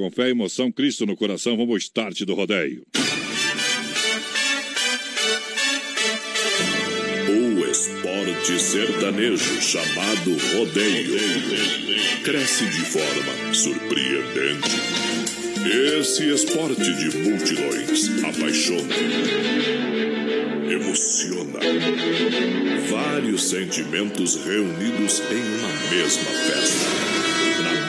Com fé e emoção, Cristo no coração, vamos ao start do rodeio. O esporte sertanejo chamado rodeio cresce de forma surpreendente. Esse esporte de multidões apaixona, emociona. Vários sentimentos reunidos em uma mesma festa.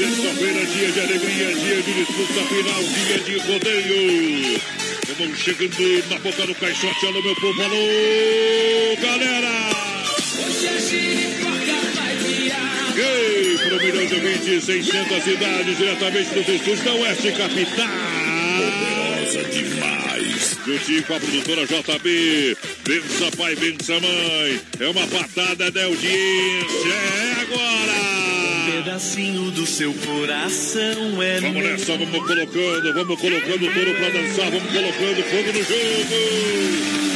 Sexta-feira, dia de alegria, dia de disputa final, dia de rodeio. Vamos chegando na boca do caixote, alô meu povo, alô galera! Ei, para um milhão de ouvintes, 600 cidades, diretamente dos estúdios da Oeste Capital. Poderosa demais. Juntinho com a produtora JB. Bença pai, bença mãe. É uma patada de audiência. É agora! Pedacinho do seu coração é Vamos nessa, vamos colocando, vamos colocando o touro pra dançar, vamos colocando fogo no jogo.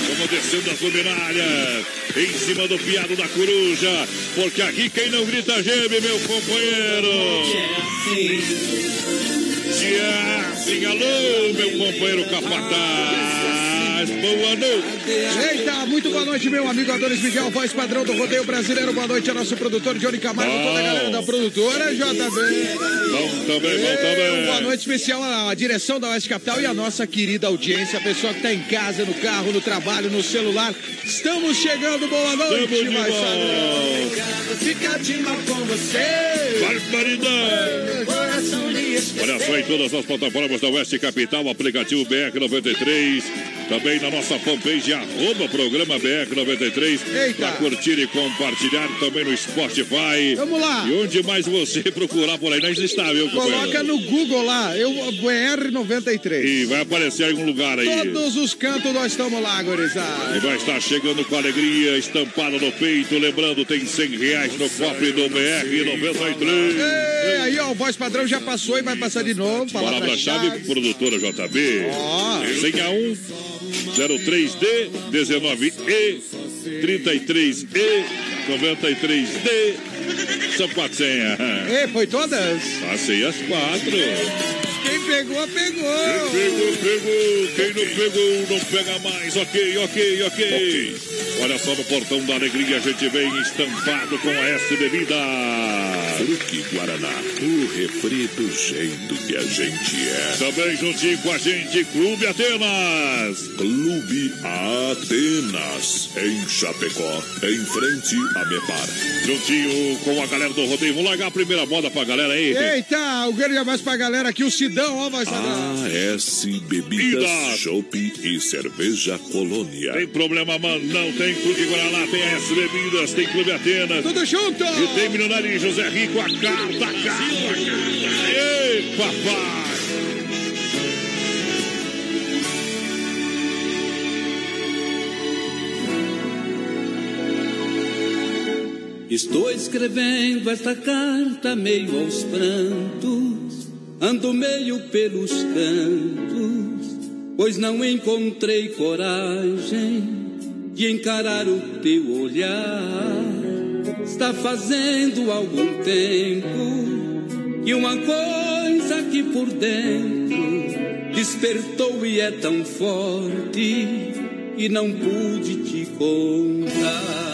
Vamos descendo as luminárias, em cima do piado da coruja, porque aqui quem não grita geme, meu companheiro. Se é assim, alô, meu companheiro capataz. Boa noite. Eita, muito boa noite, meu amigo Adonis Miguel, voz padrão do rodeio brasileiro. Boa noite ao nosso produtor Johnny Camargo, toda a galera da produtora JB. Bom também, bom também. Boa noite especial à direção da Oeste Capital e à nossa querida audiência, a pessoa que está em casa, no carro, no trabalho, no celular. Estamos chegando, boa noite, Tamo de mais volta. Fica de mal com você. Barbaridade. Coração lhe Olha só em todas as plataformas da Oeste Capital, aplicativo BR93. Também na nossa fanpage, arroba programa BR93. Eita. Para curtir e compartilhar também no Spotify. Vamos lá. E onde mais você procurar por aí, nós está, viu, Coloca no Google lá, eu BR93. E vai aparecer em algum lugar aí. Todos os cantos nós estamos lá, gurizada. E vai estar chegando com alegria, estampada no peito. Lembrando, tem 100 reais no cofre do BR93. Ei, aí, ó, o voz padrão já passou e vai passar de novo. Palavra-chave, produtora JB. Ó. Senha 1, 03D, 19E, 33E, 93D. São quatro senhas. Ei, foi todas? Passei as quatro. Quem pegou, pegou. Pegou, pegou. Quem não pegou, não pega mais. Ok, ok, ok. Olha só no portão da alegria, a gente vem estampado com a S Bebida. Fruque Guaraná, o refri do jeito que a gente é. Também juntinho com a gente, Clube Atenas. Clube Atenas, em Chapecó, em frente a Mepar. Juntinho com a galera do rodeio. Vamos largar a primeira moda pra galera aí. Eita, o grande abraço pra galera aqui, o Sidão, ó, vai. AS Bebidas, Ida. Chopp e Cerveja Colônia. Tem problema, mano? Não tem Clube Guaraná, tem S Bebidas, tem Clube Atenas. Tudo junto. E tem Milionário José Rico, a carta, a carta, a carta. Ei, papai! Estou escrevendo esta carta meio aos prantos, ando meio pelos cantos, pois não encontrei coragem de encarar o teu olhar. Está fazendo algum tempo e uma coisa aqui por dentro despertou e é tão forte e não pude te contar.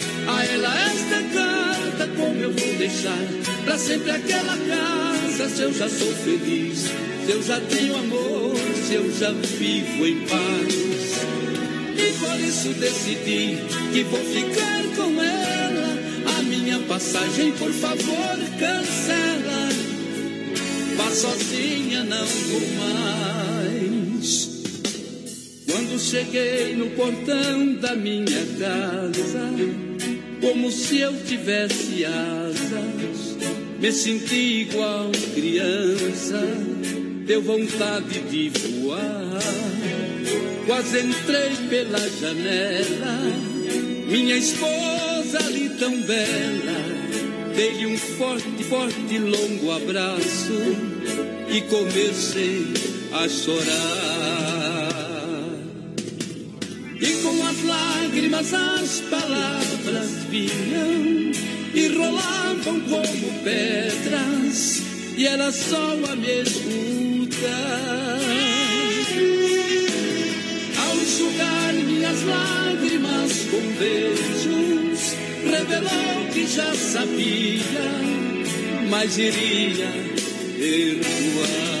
A ela esta carta, como eu vou deixar? Pra sempre aquela casa, se eu já sou feliz, se eu já tenho amor, se eu já vivo em paz. E por isso decidi que vou ficar com ela. A minha passagem, por favor, cancela. Vá sozinha, não vou mais. Quando cheguei no portão da minha casa, como se eu tivesse asas, me senti igual criança, deu vontade de voar. Quase entrei pela janela, minha esposa ali tão bela. Dei-lhe um forte, forte, longo abraço e comecei a chorar. E com as lágrimas as palavras vinham e rolavam como pedras, e era só a me escutar. Ao enxugar minhas lágrimas com beijos, revelou que já sabia, mas iria perdoar.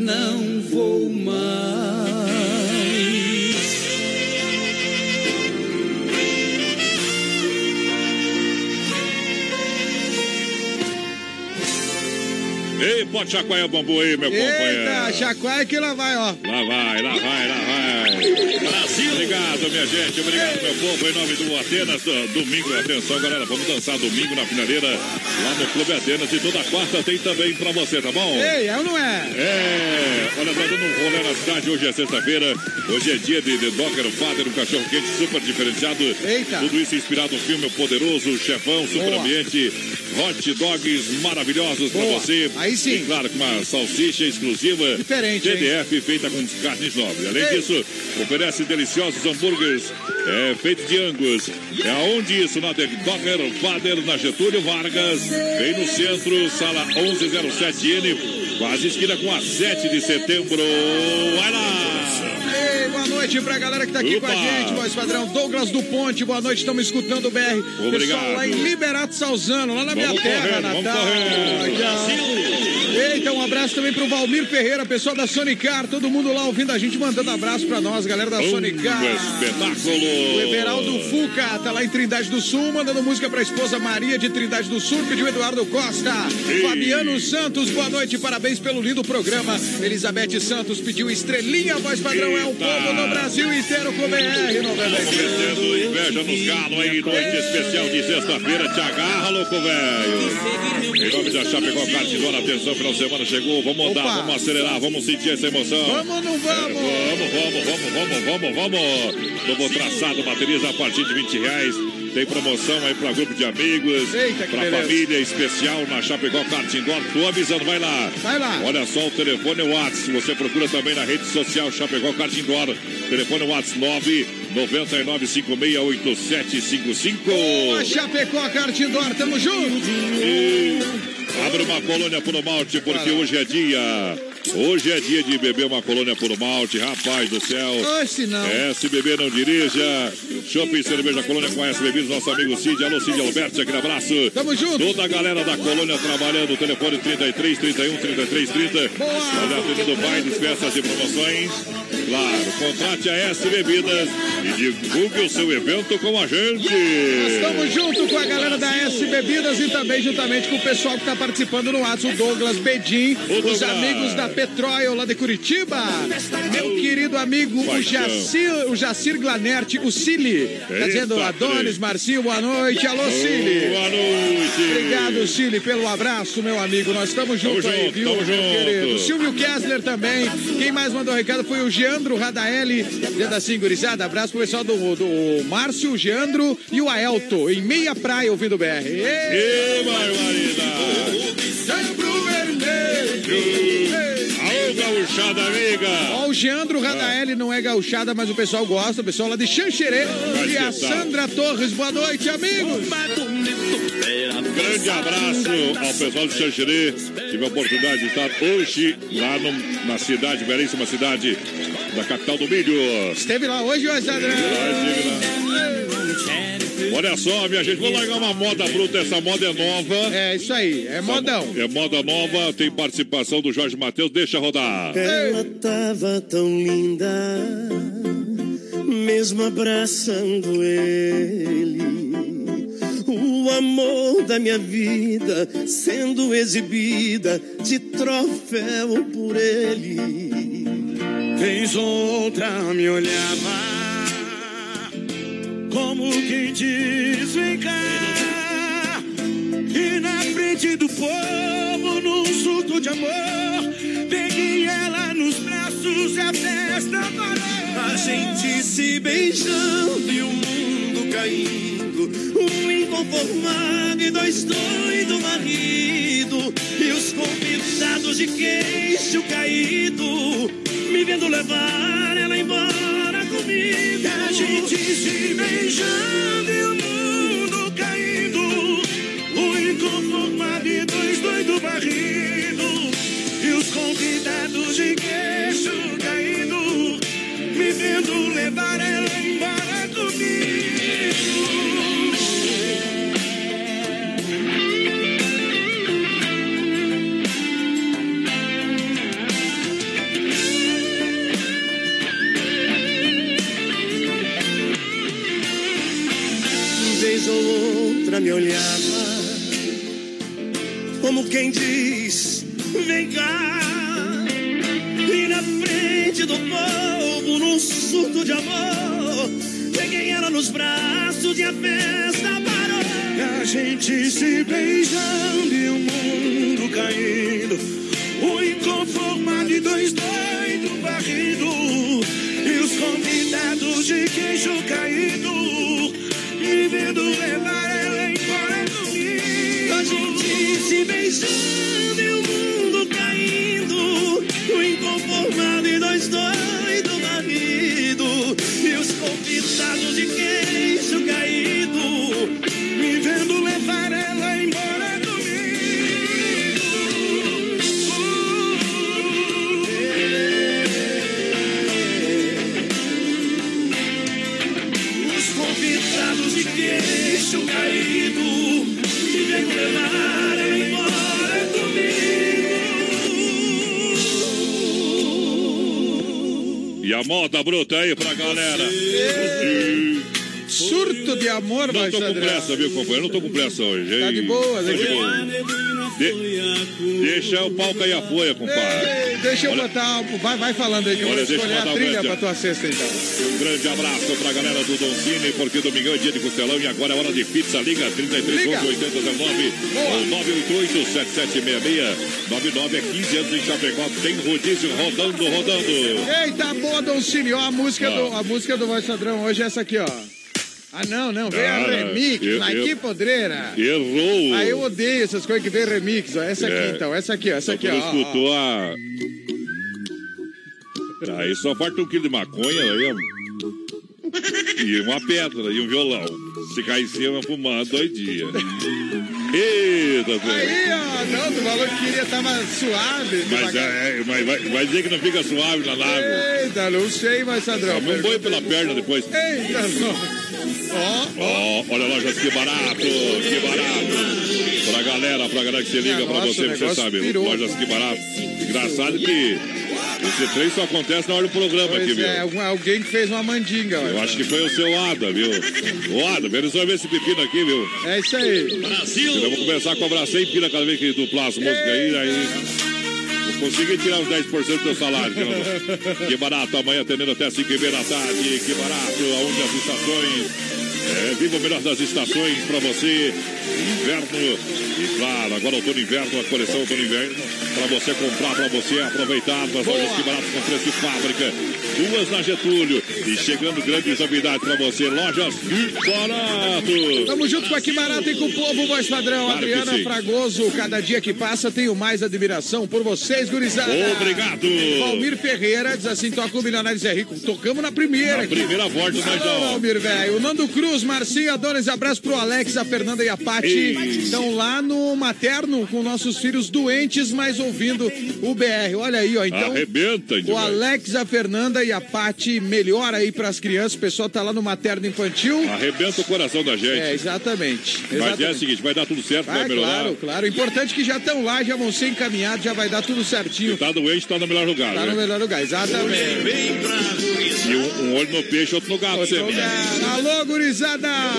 não vou mais. Pode chacoalhar o bambu aí, meu Eita, companheiro. chacoalha que lá vai, ó. Lá vai, lá vai, lá vai. Brasil! Obrigado, minha gente. Obrigado, meu povo. Em nome do Atenas, do- domingo, atenção, galera. Vamos dançar domingo na finaleira lá no Clube Atenas. E toda quarta tem também pra você, tá bom? Ei, é ou não é? É, olha, tá dando um rolê na cidade. Hoje é sexta-feira. Hoje é dia de, de Docker Father, um cachorro quente super diferenciado. Eita. Tudo isso inspirado no filme Poderoso, Chefão, Super Boa. Ambiente, Hot Dogs maravilhosos pra Boa. você. Aí sim. E claro, com uma salsicha exclusiva. Diferente, hein? TDF feita com carnes nobres. Além Ei. disso, oferece deliciosos hambúrgueres é, feitos de angus. É aonde isso? Na The Docker Father, na Getúlio Vargas, bem no centro, sala 1107N, quase esquina com a 7 de setembro. Vai lá! Noite pra galera que tá aqui Opa. com a gente, voz padrão. Douglas do Ponte, boa noite, estamos escutando o BR. Obrigado. Pessoal lá em Liberato Salzano, lá na minha Vamos terra, correndo, Natal. Eita, um abraço também pro Valmir Ferreira, pessoal da Sonicar, todo mundo lá ouvindo a gente, mandando abraço pra nós, galera da Um Sonicar. espetáculo! O Everaldo Fuca tá lá em Trindade do Sul, mandando música pra esposa Maria de Trindade do Sul, pediu Eduardo Costa. Ei. Fabiano Santos, boa noite, parabéns pelo lindo programa. Elizabeth Santos pediu estrelinha, voz padrão, é o Eita. povo no Brasil inteiro com BR Vamos 93. metendo inveja nos galos aí, noite especial de sexta-feira. Te agarra, louco velho. Em nome da Chapecó Cartidora, atenção, final de semana chegou. Vamos andar, Opa. vamos acelerar, vamos sentir essa emoção. Vamos ou não vamos? Vamos, vamos, vamos, vamos, vamos, vamos. Novo traçado, baterias a partir de 20 reais. Tem promoção aí para grupo de amigos, para família especial na Chapecó Kart Indoor. Tô avisando, vai lá. Vai lá. Olha só o telefone WhatsApp. Você procura também na rede social Chapecó Kart Indoor. Telefone WhatsApp 999568755. Boa, Chapecó, Cartidor, tamo junto. Abre uma colônia por malte, porque hoje é dia. Hoje é dia de beber uma colônia por malte, rapaz do céu. Oxe, não. É, se beber não dirija. Shopping Cerveja Colônia conhece bebidas, nosso amigo Cid. Alô, Cid Alberto, aquele abraço. Tamo junto. Toda a galera da colônia trabalhando, telefone 33, 31, 33, 30. Boa. Olha, atendendo bailes, festas e promoções. Claro, contrate a S Bebidas e divulgue o seu evento com a gente. Nós estamos junto com a galera da S Bebidas e também juntamente com o pessoal que está participando no WhatsApp, o Douglas Bedin, Douglas. os amigos da Petróleo lá de Curitiba, meu querido amigo o. Jacir, o Jacir Glanert, o Cili, tá Eita, dizendo Adonis. Marcinho, boa noite, alô Cili. Boa noite. Obrigado, Cili, pelo abraço, meu amigo. Nós estamos juntos aí, junto, viu, meu junto. querido? Silvio Kessler também. Quem mais mandou recado foi o Geandro Radaeli, dentro assim, gurizada. Abraço pro pessoal do, do Márcio, o Geandro e o Aelto, em meia praia, ouvindo o BR. Ei, Ê, barbaridade. Sambro vermelho. Aô, gauchada amiga. Ó, o Geandro Radaeli não é gauchada, mas o pessoal gosta, o pessoal lá de Xanxerê. E a? Sandra Torres, boa noite, amigos. Grande abraço ao pessoal de Xanxerê. Tive a oportunidade de estar hoje lá no- na cidade, belíssima cidade da capital do milho. Esteve lá hoje, ô Sandra? Olha só, minha gente, vou largar uma moda bruta. Essa moda é nova. É isso aí, é modão. É moda nova, tem participação do Jorge Matheus. Deixa rodar. Ela tava tão linda, mesmo abraçando ele. O amor da minha vida sendo exibida de troféu por ele. Vez outra me olhava, como quem diz: vem cá. E na frente do povo, num surto de amor, peguei ela nos braços. A gente se beijando e o mundo caindo. Um inconformado e dois doidos marido. E os convidados de queixo caído, me vendo levar ela embora comigo. A gente se beijando e o quem diz: Vem cá. E na frente do povo, num surto de amor, peguei ela nos braços e a festa parou. A gente se beijando e o mundo caindo. O inconformado e dois doidos barrido. E os convidados de queijo caído, me vendo levar beijando a moda bruta aí pra galera. Surto de amor, Não tô com pressa, viu, companheiro? Não tô com pressa hoje. Tá de boa, né? de boa. De- Deixa o pau cair a folha, compadre. Ei, deixa eu Olha- botar. Vai, vai falando aí que eu Olha, vou deixa eu escolher a trilha grande- pra tua cesta então. Um grande abraço pra galera do Doncini, porque domingão é dia de costelão e agora é hora de pizza. Liga 33 Liga. 8019 ou 988 7766 99 é 15 anos em Chapecó. Tem rodízio rodando, rodando. Eita, boa, Dom Cine. Ó, a música, Ah. do, a música do Voz Padrão hoje é essa aqui, ó. Ah, não, não, vem a Ah, remix, eu- mas eu- que podreira. Errou. Ah, eu odeio essas coisas que vem remix, ó. Essa aqui É. então, essa aqui, ó, essa aqui, ó. ó. escutou a. Aí só falta um quilo de maconha aí, ó. E uma pedra e um violão. Se cair em cima, fumando dois dias. Eita, Zé. Aí, ó, não, tu falou que queria, tava suave. Mas, devagar. é, mas vai, vai dizer que não fica suave na nave. Eita, não sei, mas Sandrão. Toma um boi pela perna depois. Eita, não. Ó, Ó, olha lojas que barato, que barato. Pra galera, pra galera que se liga, pra você, você sabe. pirou. Lojas que barato. Engraçado que Esse trem só acontece na hora do programa Pois aqui, viu? é, algum- alguém que fez uma mandinga, Eu olha. acho que foi o seu Ada, viu? O Ada, vem resolver esse pepino aqui, viu? É isso aí. Brasil! Vou começar a cobrar 100 pila cada vez que duplar as músicas aí, aí. Vou conseguir tirar os 10% do teu salário. Que barato, amanhã atendendo até 5 e meia da tarde. Que barato, aonde as estações. É, viva o melhor das estações pra você. Inverno. E claro, agora outono e inverno, a coleção outono e inverno. Pra você comprar, pra você aproveitar. Nas lojas que barato com preço de fábrica. Duas na Getúlio. E chegando grandes novidades pra você. Lojas que barato. Tamo junto com a Que Barato e com o povo, voz padrão. Claro Adriana. Fragoso, cada dia que passa tenho mais admiração por vocês, gurizada. Obrigado. Valmir Ferreira diz assim: toca o Milionários é Rico. Tocamos na primeira Na primeira Alô, Najdão. Valmir, velho. O Nando Cruz, Marcinho Adonis, abraço pro Alex, a Fernanda e a Pati. Estão lá no materno com nossos filhos doentes, mas ouvindo o BR. Olha aí, ó. Então, Arrebenta, o. Alex, a Fernanda e a Pati melhor aí pras crianças. O pessoal tá lá no materno infantil. Arrebenta o coração da gente. É, exatamente. Mas é o exatamente. seguinte, vai dar tudo certo, vai Ah, melhorar. claro, claro. Importante que já estão lá, já vão ser encaminhados, já vai dar tudo certinho. Tá doente, tá no melhor lugar, Tá né? no melhor lugar, exatamente. E um, um olho no peixe, outro no gato, Outro. Alô, gurizada!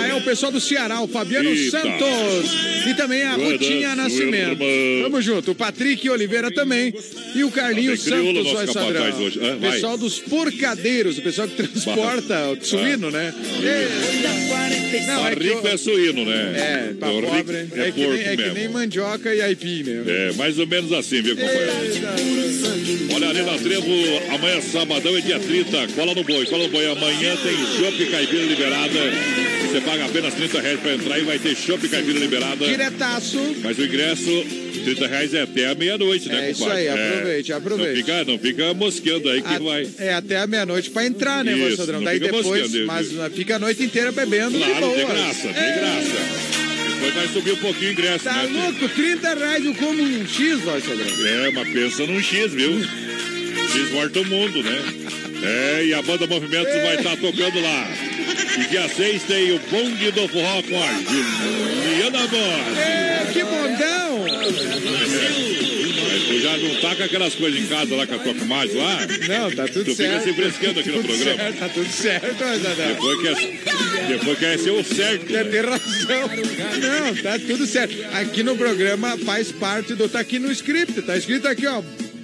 É o pessoal do Ceará, o Fabiano Eita. Santos. E também a Boa Rutinha Nascimento. Tamo junto. O Patrick Oliveira também. E o Carlinhos crioulo Santos, capataz Sadrão. hoje. Ah, vai. pessoal dos porcadeiros, o pessoal que transporta o suíno, né? É. Não, é Pra que rico o- é suíno, né? É, pra O pobre. É, É, que, porco nem, é que nem mandioca e aipim, né? É, mais ou menos assim, viu, companheiro? Olha ali na Trevo, amanhã sabadão é dia 30. Cola no boi, cola no boi. Amanhã tem chopp caipira liberada. Você paga apenas 30 reais pra entrar e vai ter chopp caipira liberada. Diretaço. Mas o ingresso, 30 reais é até a meia-noite, né, É isso compadre? aí, aproveite, aproveite. Não fica, não fica mosqueando aí que A- vai. É até a meia-noite pra entrar, né, Isso, não Daí depois, moscando, mas né? fica a noite inteira bebendo de Claro, boa. de graça, de É. graça. Depois vai subir um pouquinho o ingresso, Tá né? louco? 30 reais eu como um X, voz padrão. É, mas pensa num X, viu? X morto o mundo, né? É, e a banda Movimentos vai estar tocando lá. E dia 6 tem o Bonde do Forró com a Juliana Borges. É, que bondão! Tu já não tá com aquelas coisas em casa lá com a tua comadre lá? Não, tá tudo Tu fica certo. se frescando aqui no programa. certo, tá tudo certo, padrão. Depois quer, depois quer ser o certo. Quer né? ter razão. Não, tá tudo certo. Aqui no programa faz parte do. Tá aqui no script, tá escrito aqui, ó.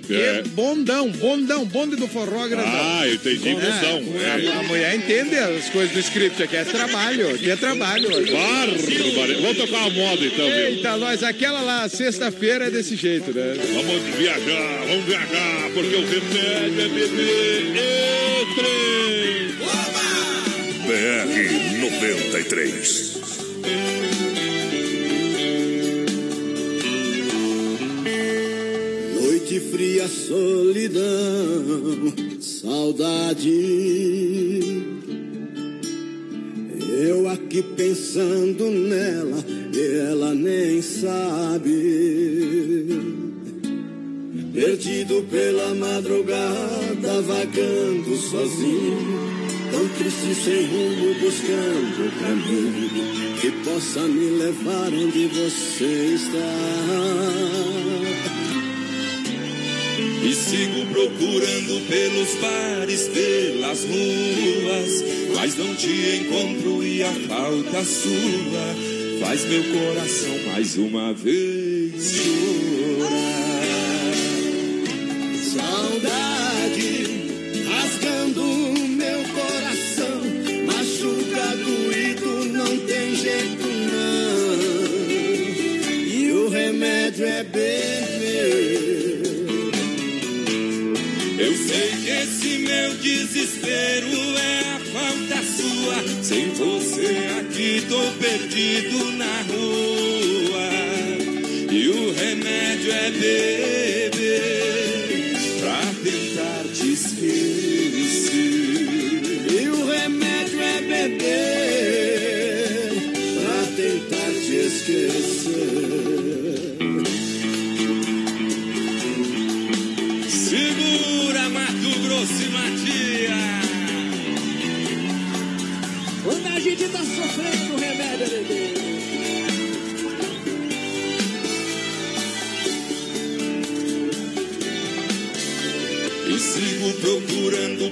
É. Bondão, bondão, bonde do forró grandão. Ah, eu entendi função. É, a, a mulher entende as coisas do script aqui. É trabalho, aqui é trabalho. Bárbaro. Vamos tocar uma moda então, viu? Eita, nós, aquela lá, sexta-feira é desse jeito, né? Vamos viajar, vamos viajar, porque o remédio é beber e trem. BR 93. Noite fria, solidão, saudade. Eu aqui pensando nela, e ela nem sabe. Perdido pela madrugada, vagando sozinho, tão triste sem rumo, buscando o caminho que possa me levar onde você está. E sigo procurando pelos bares, pelas ruas, mas não te encontro e a falta sua faz meu coração mais uma vez Sem você aqui tô perdido na rua. E o remédio é beber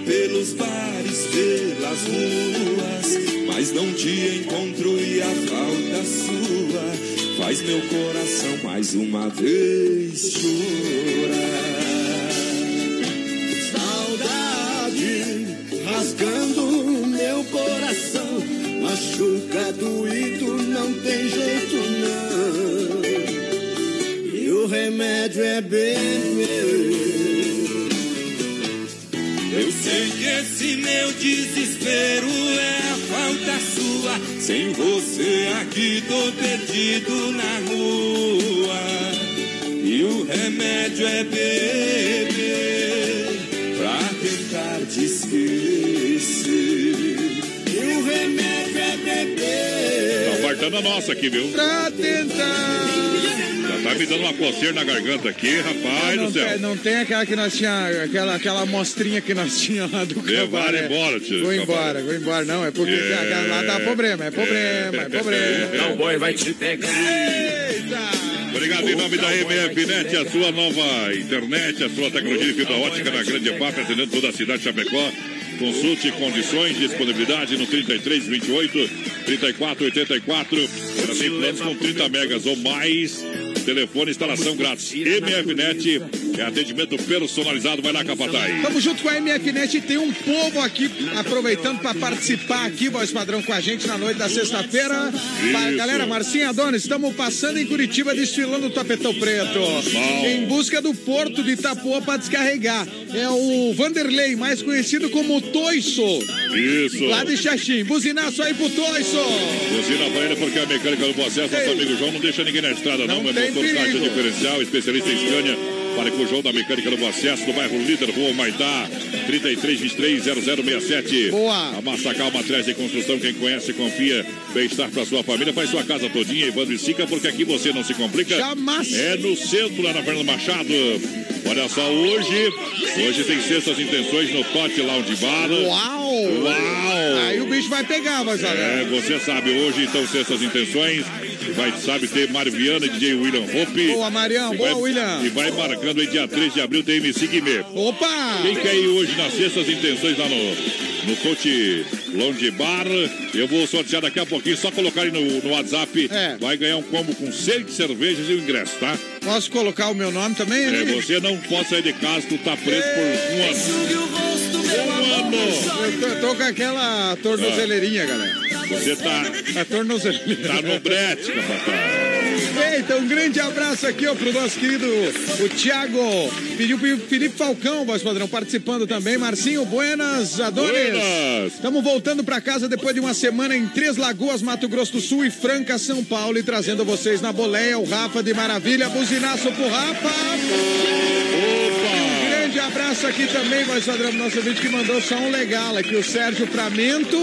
pelas ruas, mas não te encontro e a falta sua faz meu coração mais uma vez chorar. Saudade rasgando meu coração, machuca doído, não tem jeito não. E o remédio é beber. Meu desespero é a falta sua. Sem você aqui tô perdido na rua. E o remédio é beber pra tentar te esquecer. E o remédio é beber. Tá fartando a nossa aqui, viu? Pra tentar. Tá me dando uma coceira na garganta aqui, rapaz não, do céu. tem, não tem aquela que nós tinha, aquela, aquela amostrinha que nós tinha lá do Levaram cabaré. embora, tio. Vou embora, vou embora. Não, é porque É. aquela lá dá problema, é problema, é problema. O boi vai te pegar. Eita! Obrigado em nome da MFNet, a sua nova internet, a sua tecnologia de fibra ótica na Grande EFAP, atendendo toda a cidade de Chapecó. Consulte condições, disponibilidade no 33 28 34 84. Também planos com 30 megas ou mais. Telefone, instalação grátis. MFNet é atendimento personalizado. Vai lá, Capataz. Tamo junto com a MFNet e tem um povo aqui aproveitando para participar aqui, voz padrão, com a gente na noite da sexta-feira. Galera, Marcinha Adonis, estamos passando em Curitiba desfilando o tapetão preto. Em busca do porto de Itapuã para descarregar. É o Vanderlei, mais conhecido como Toiço, Isso. lá de Xaxim. Buzinaço aí pro Toiço. Buzina pra ele porque a mecânica do bom acesso, nosso amigo João, não deixa ninguém na estrada, não. Não tem motor caixa diferencial, especialista em Scania. Para com o João da Mecânica do Bom Acesso, do bairro Líder, Rua Maitá, 33230067. Boa. A Massacal Matriz de Construção, quem conhece, confia. Bem-estar para sua família, faz sua casa todinha, Evandro e Sica, porque aqui você não se complica. Jamais. É no centro, lá na Fernando Machado. Olha só, hoje, hoje tem sextas intenções no Tote Lounge Bar. Uau! Uau! Aí o bicho vai pegar, voz padrão. É, você sabe, hoje então sextas intenções. Vai, sabe, ter Mário Viana DJ William Hope. Boa, Marião. E Boa, vai- William. E vai marcando aí dia 3 de abril, tem MC Guimê. Opa! Quem quer ir hoje nas sextas intenções lá no, no Coach Lounge Bar? Eu vou sortear daqui a pouquinho, só colocar aí no, no WhatsApp. É. Vai ganhar um combo com seis cervejas e o ingresso, tá? Posso colocar o meu nome também? É, você não pode sair de casa, tu tá preso por um ano. Um ano! Eu tô, com aquela tornozeleirinha, galera. Você tá, A tornozeleirinha. tá no brete, capataz. Eita, um grande abraço aqui ó, pro nosso querido o Thiago. Pediu pro Felipe Falcão, voz padrão, participando também. Marcinho, buenas, Adonis. Estamos voltando pra casa depois de uma semana em Três Lagoas, Mato Grosso do Sul e Franca, São Paulo. E trazendo vocês na boleia o Rafa de Maravilha. Buzinaço pro Rafa. Um abraço aqui também, voz padrão, nosso vídeo que mandou só um legal aqui. O Sérgio Pramento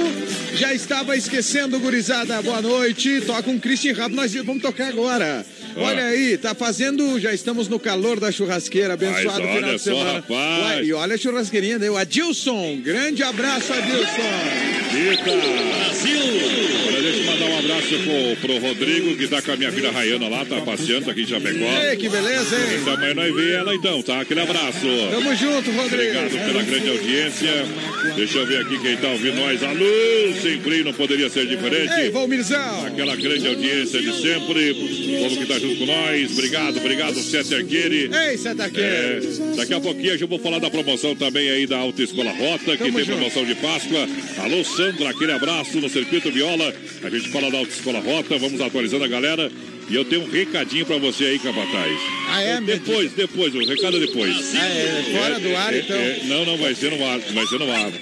já estava esquecendo, gurizada. Boa noite. Toca um Christian Rap, nós vamos tocar agora. Olha aí, tá fazendo, já estamos no calor da churrasqueira, abençoado Mas final olha de só, semana. rapaz. Uai, e olha a churrasqueirinha, né? O Adilson, grande abraço, Adilson. Eita! Brasil! Olha, deixa eu mandar um abraço pro, pro Rodrigo, que tá com a minha filha Rayana lá, tá passeando aqui em Chapecó. Ei, que beleza, hein? Essa amanhã nós vemos ela então, tá? Aquele abraço. Tamo junto, Rodrigo. Obrigado pela grande audiência. Deixa eu ver aqui quem tá ouvindo nós. Alô, sem freio, não poderia ser diferente. Ei, Valmirzão. Aquela grande audiência de sempre. O povo que tá junto com nós. Obrigado, obrigado, Sete Arqueire. Ei, Setaqueiro. É, daqui a pouquinho eu vou falar da promoção também aí da Autoescola Rota, que Tamo tem junto. promoção de Páscoa. Alô, Sandra, aquele abraço no Circuito Viola. A gente fala da Autoescola Rota, vamos atualizando a galera. E eu tenho um recadinho pra você aí, Capataz. Ah, é? Depois, depois, o recado é depois. Ah, é, fora do ar, É, então. é, não, não, vai ser no ar, vai ser no ar.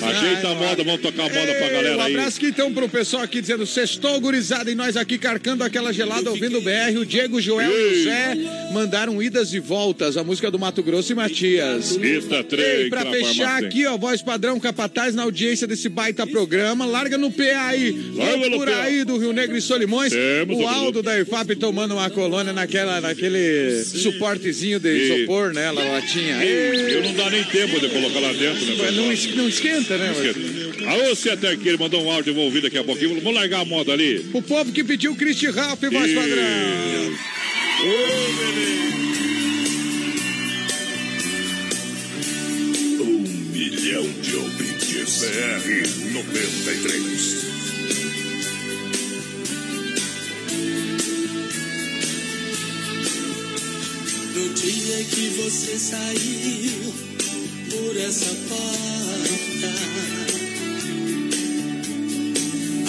Ajeita a moda, vamos tocar a moda pra Ei, galera um aí. abraço aqui então pro pessoal aqui dizendo sextou gurizada e nós aqui carcando aquela gelada ouvindo o BR. O Diego, Joel e o Ei. José mandaram idas e voltas, a música do Mato Grosso e Matias. Eita, trem, Ei, pra que fechar aqui, ó, voz padrão capataz na audiência desse baita programa. Larga no PA aí. Larga no por PA. aí do Rio Negro e Solimões. Temos o Aldo da IFAP tomando uma colônia naquela, naquele suportezinho de E- isopor, né? La latinha. Eu não dá nem tempo de colocar lá dentro, né? Mas não, es- não esquenta, né? mas- Alô, Sete Arqueire, mandou um áudio, vou ouvir daqui a pouquinho. Vamos largar a moda ali. O povo que pediu Christy Ralph, voz E- padrão. Um milhão de ouvintes BR 93. No dia que você saiu por essa porta,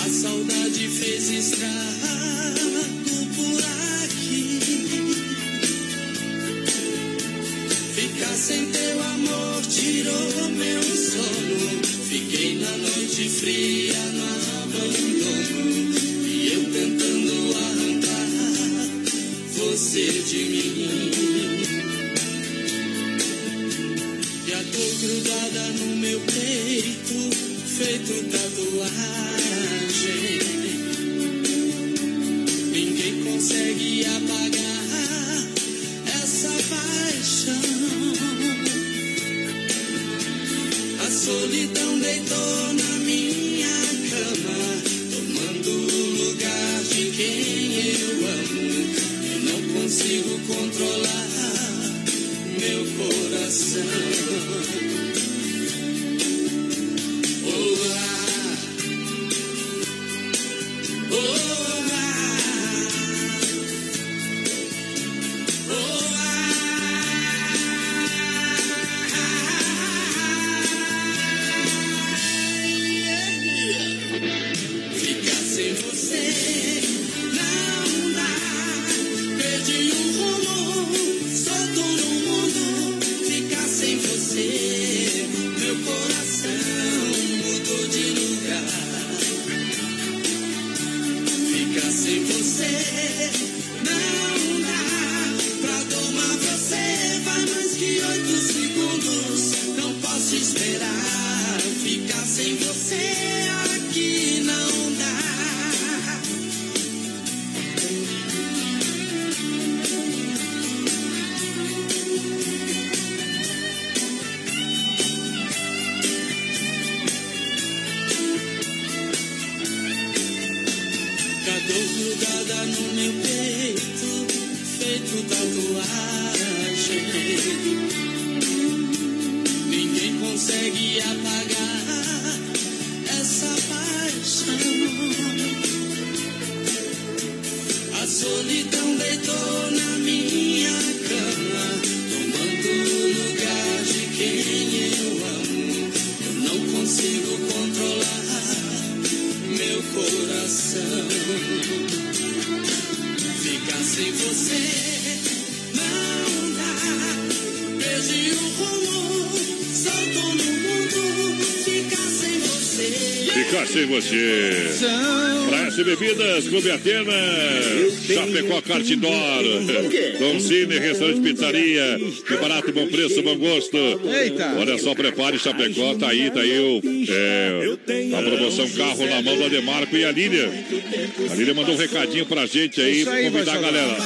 a saudade fez estrago por aqui. Ficar sem teu amor tirou meu sono. Fiquei na noite fria, no abandono. E eu tentando arrancar você de mim. Grudada no meu peito, feito tatuagem. Ninguém consegue apagar essa paixão. A solidão deitou na minha cama, tomando o lugar de quem eu amo. E não consigo controlar meu coração. Você. Praça e Bebidas, Clube Atenas, Chapecó Kart Indoor, Dom Cine, Restaurante Pizzaria, que barato, bom preço, bom gosto. Eita. Olha só, prepare Chapecó, tá aí, tá aí o, é, a promoção Carro na mão da Demarco e a Lília. A Lília mandou um recadinho pra gente aí, aí, convidar a galera.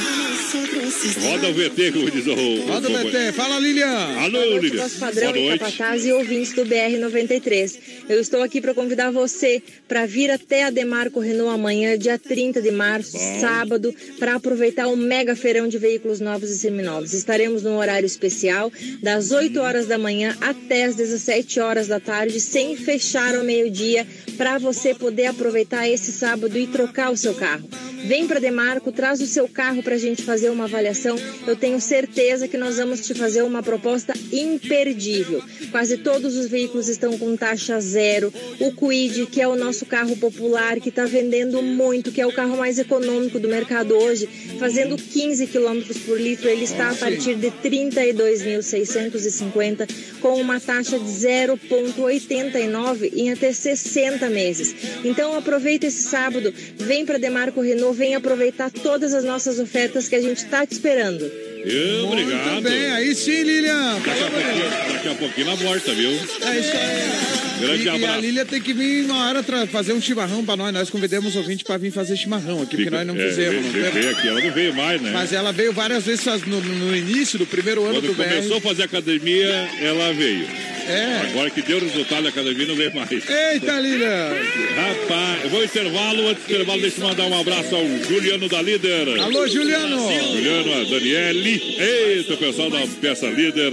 Roda o VT, como diz o... Roda o VT. Fala, Lilian. Alô, Lília. Nosso padrão Boa noite. e ouvintes do BR-93. Eu estou aqui para convidar você para vir até a Demarco Renault amanhã, dia 30 de março, sábado, para aproveitar o mega feirão de veículos novos e seminovos. Estaremos num horário especial, das 8 horas da manhã até as 17 horas da tarde, sem fechar ao meio-dia, para você poder aproveitar esse sábado e trocar o seu carro. Vem para Demarco, traz o seu carro para a gente fazer uma avaliação. Eu tenho certeza que nós vamos te fazer uma proposta imperdível. Quase todos os veículos estão com taxa zero. O Quid, que é o nosso carro popular, que está vendendo muito, que é o carro mais econômico do mercado hoje, fazendo 15 km por litro, ele está a partir de 32.650 com uma taxa de 0,89 em até 60 meses. Então aproveita esse sábado, vem para Demarco Renault, vem aproveitar todas as nossas ofertas que a gente está te esperando. Eu, obrigado. Muito bem, aí sim, Lilian. Daqui a, pouquinho, daqui a pouquinho na morta, viu? É isso aí. Grande e, e a abraço. Lília tem que vir uma hora fazer um chimarrão pra nós. Nós convidamos o ouvinte pra vir fazer chimarrão aqui, porque nós não É, fizemos. veio- não veio- aqui, ela não veio mais, né? Mas ela veio várias vezes no, no início do primeiro ano Quando do BR. começou a fazer academia, ela veio. É. Agora que deu resultado da academia, não veio mais. Eita, Lilian. Rapaz, eu vou intervalo. Antes do intervalo, deixa eu mandar um abraço ao Juliano da Líder. Alô, Juliano. Juliano, a Daniele. Eita, o pessoal da peça Líder.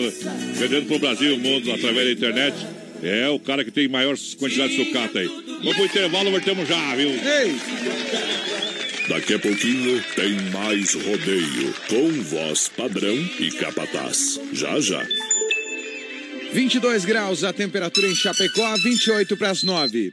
Vendendo pro Brasil e o mundo através da internet. É o cara que tem maior quantidade de sucata aí. Vamos pro intervalo, voltamos já, viu? Ei! Daqui a pouquinho tem mais rodeio com voz padrão e capataz. Já já. 22 graus a temperatura em Chapecó, 28 para as 9.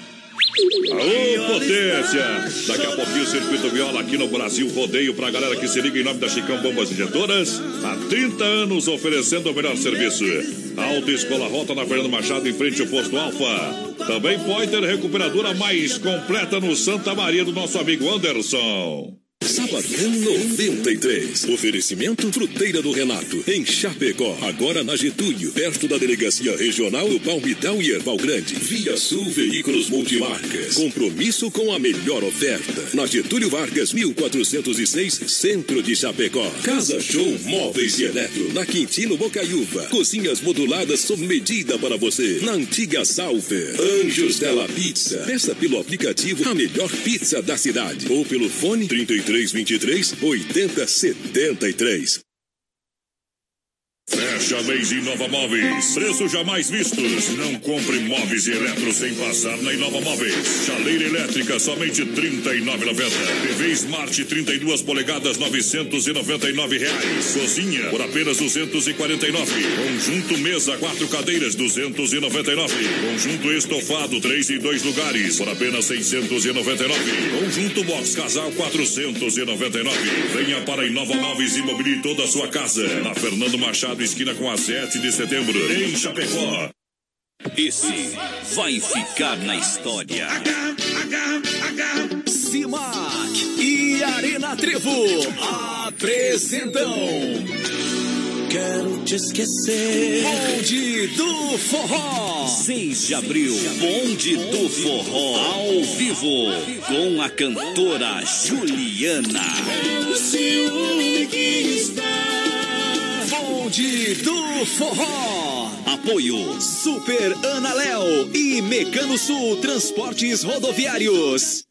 Aô, potência! Daqui a pouquinho, o Circuito Viola aqui no Brasil Rodeio pra galera que se liga em nome da Chicão Bombas Injetoras. Há 30 anos oferecendo o melhor serviço. Alta Escola Rota na Fernando Machado, em frente ao posto Alfa. Também pode ter recuperadora mais completa no Santa Maria do nosso amigo Anderson. Sabadão 93. Oferecimento Fruteira do Renato, em Chapecó. Agora na Getúlio, perto da Delegacia Regional do Palmitão e Erval Grande. Via Sul Veículos Multimarcas. Compromisso com a melhor oferta. Na Getúlio Vargas, 1406, Centro de Chapecó. Casa Show Móveis e Eletro. Na Quintino Bocaiúva. Cozinhas moduladas sob medida para você. Na antiga Salver. Anjos Della Pizza. Peça pelo aplicativo a melhor pizza da cidade. Ou pelo fone 33 2323 8073. Fecha mês Inova Móveis. Preços jamais vistos. Não compre móveis e eletros sem passar na Inova Móveis. Chaleira elétrica somente R$ 39,90. TV Smart 32 polegadas 999 reais. Cozinha por apenas 249. Conjunto mesa quatro cadeiras 299. Conjunto estofado três e dois lugares por apenas 699. Conjunto box casal 499. Venha para Inova Móveis e mobilie toda a sua casa. Na Fernando Machado esquina com a 7 de setembro, em Chapecó. Esse vai ficar na história. Simac e Arena Trevo apresentam. Quero te esquecer. Bonde do Forró. 6 de abril, Bonde do Forró, ao vivo, com a cantora Juliana. O ciúme que está. Bonde do Forró. Apoio Super Ana Léo e Mecano Sul Transportes Rodoviários.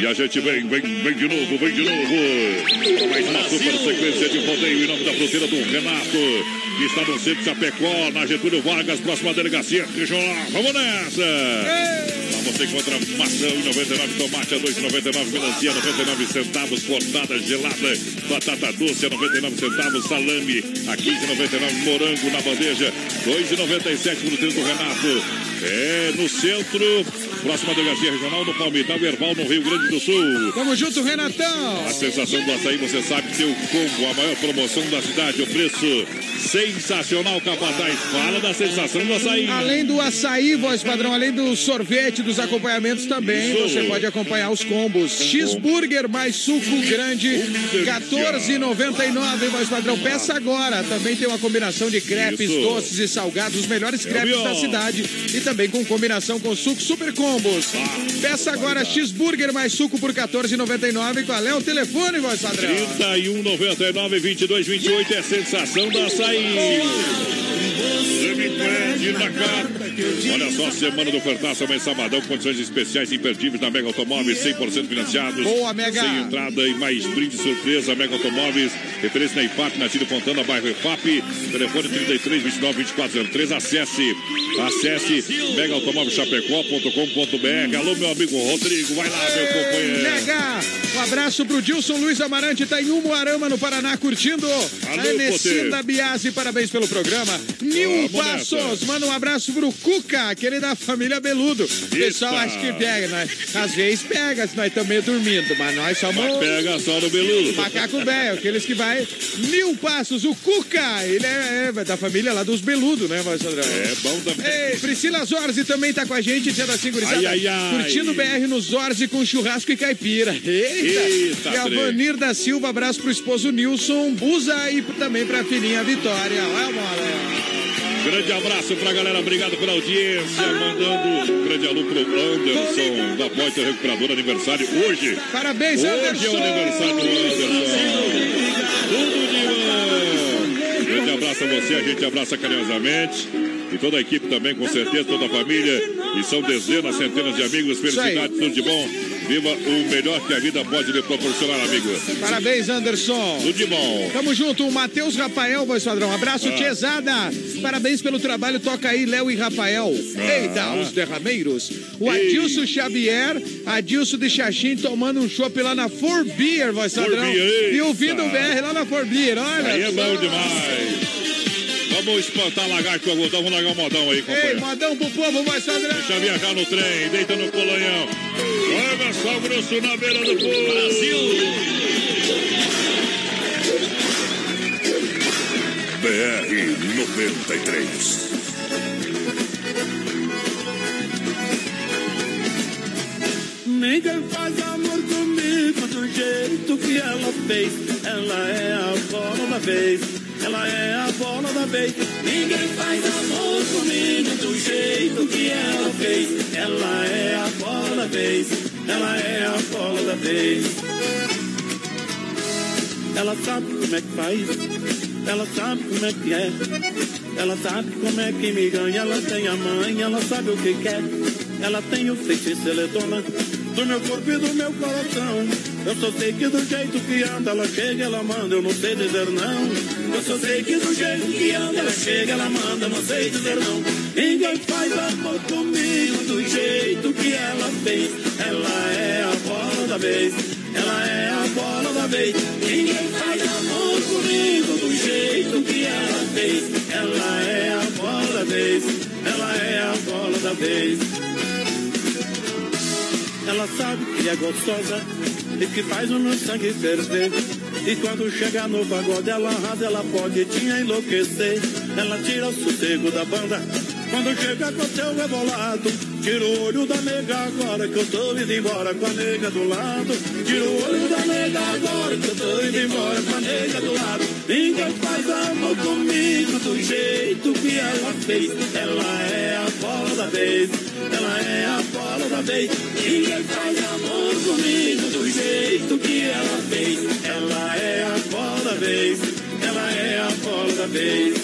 E a gente vem, vem, vem de novo, vem de novo. Mais uma super sequência de rodeio em nome da fruteira do Renato, que está no centro de Chapecó, na Getúlio Vargas, próxima delegacia regional. Vamos nessa! Lá você encontra maçã 1,99, tomate a 2,99, melancia 99 centavos, cortada gelada, batata doce a 99 centavos, salame a 15,99, morango na bandeja 2,97 fruteira do Renato. É, no centro, próxima delegacia regional no Palmital, Erval, no Rio Grande do Sul. Tamo junto, Renatão. A sensação do açaí, você sabe que o combo, a maior promoção da cidade, o preço sensacional, Capataz. Fala da sensação do açaí. Além do açaí, voz padrão, além do sorvete, dos acompanhamentos também, você pode acompanhar os combos. Cheeseburger mais suco grande, R$14,99, voz padrão. Peça agora. Também tem uma combinação de crepes, Isso. doces e salgados, os melhores crepes Viu? da cidade. E também com combinação com suco super combos. Peça agora cheeseburger mais suco por R$14,99. Qual é o telefone, voz padrão? 31, 99, 22, 28 é sensação do açaí. Olha só, semana do Ofertaço, amanhã sabadão, condições especiais imperdíveis na Mega Automóveis, 100% financiados. Boa, Mega. Sem entrada e mais brinde surpresa, Mega Automóveis, referência na IFAP, na Tiro Fontana, bairro IFAP, telefone 33 29 2403, acesse, acesse megaautomóvelchapecó.com.br. Alô, meu amigo Rodrigo, vai lá, meu companheiro. Mega! Um abraço pro Dilson Luiz Amarante, tá em Umuarama, no Paraná, curtindo. Alô, a Enessinda Poder. Biasi, parabéns pelo programa. Nil Nessa. manda um abraço pro Cuca, aquele da família Beludo. O pessoal acha que pega, nós. Às vezes pega, se nós estamos meio dormindo, mas nós somos. Mas pega só no beludo. Macaco velho, aqueles que vai. Mil passos, o Cuca, ele é, é da família lá dos Beludo, né, Sandrão? É bom também. Ei, Priscila Zorzi também tá com a gente, dizendo assim, gurizada. Ai, ai, ai. Curtindo o BR no Zorzi com churrasco e caipira. Eita! Eita, e a. Vanir da Silva, abraço pro esposo Nilson Buza e também pra filhinha Vitória. Olha, mano. Grande abraço pra galera, obrigado pela audiência. Mandando um grande alô pro Anderson da Poiter Recuperadora, aniversário hoje. Parabéns, Hoje Anderson! é o aniversário do Anderson. Tudo de bom. Grande abraço a você, a gente abraça carinhosamente. E toda a equipe também, com certeza, toda a família. E são dezenas, centenas de amigos. Felicidades, tudo de bom. Viva o melhor que a vida pode lhe proporcionar, amigo. Parabéns, Anderson. Tudo de bom. Tamo junto, o Matheus Rafael, voz padrão. Abraço, Ah. Tiesada. Parabéns pelo trabalho. Toca aí, Léo e Rafael. Ah. Eita, os derrameiros. O Ei. Adilson Xavier, Adilson de Xaxim tomando um chopp lá na For Beer, voz padrão. E ouvindo o. BR lá na For Beer, olha. Aí é bom demais. Vamos espantar lagarto, agudão. Vamos largar o modão aí, Ei, companheiro. modão pro povo, voz padrão. Deixa viajar no trem, deita no polanhão. Joga só o grosso na beira do povo. Brasil! BR 93. Ninguém faz amor comigo do jeito que ela fez. Ela é a bola da vez. Ela é a bola da vez. Ninguém faz amor comigo do jeito que ela fez. Ela é a bola da vez. Ela é a bola da vez. Ela sabe como é que faz. Ela sabe como é que é. Ela sabe como é que me ganha. Ela tem a mãe, ela sabe o que quer. Ela tem o feitiço, ela é dona do meu corpo e do meu coração. Eu só sei que do jeito que anda, ela chega, ela manda, eu não sei dizer não. Eu só sei que do jeito que anda, ela chega, ela manda, eu não sei dizer não. Ninguém faz amor comigo do jeito que ela fez. Ela é a bola da vez. Ela é a bola da vez. Ninguém faz amor comigo do jeito que ela fez. Ela é a bola da vez. Ela é a bola da vez. Ela sabe que é gostosa e que faz o meu sangue ferver. E quando chega no pagode, ela arrasa, ela pode te enlouquecer. Ela tira o sossego da banda. Quando chega com seu rebolado, tira o olho da nega agora que eu tô indo embora com a nega do lado. Tira o olho da nega agora que eu tô indo embora com a nega do lado. Ninguém faz amor comigo do jeito que ela fez. Ela é a bola da vez. Ela é a bola da vez. Ninguém faz amor comigo do jeito que ela fez. Ela é a bola da vez. Ela é a bola da vez.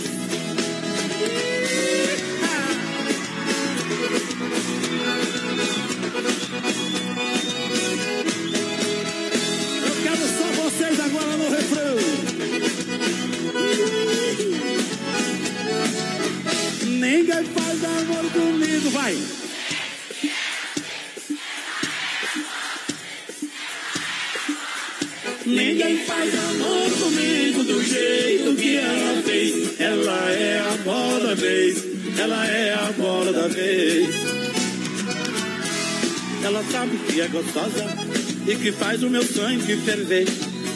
Eu quero só vocês agora no refrão. Ninguém faz amor comigo, vai. Ninguém faz amor comigo do jeito que ela fez. Ela é a bola da vez. Ela é a bola da vez. Ela sabe que é gostosa e que faz o meu sangue ferver.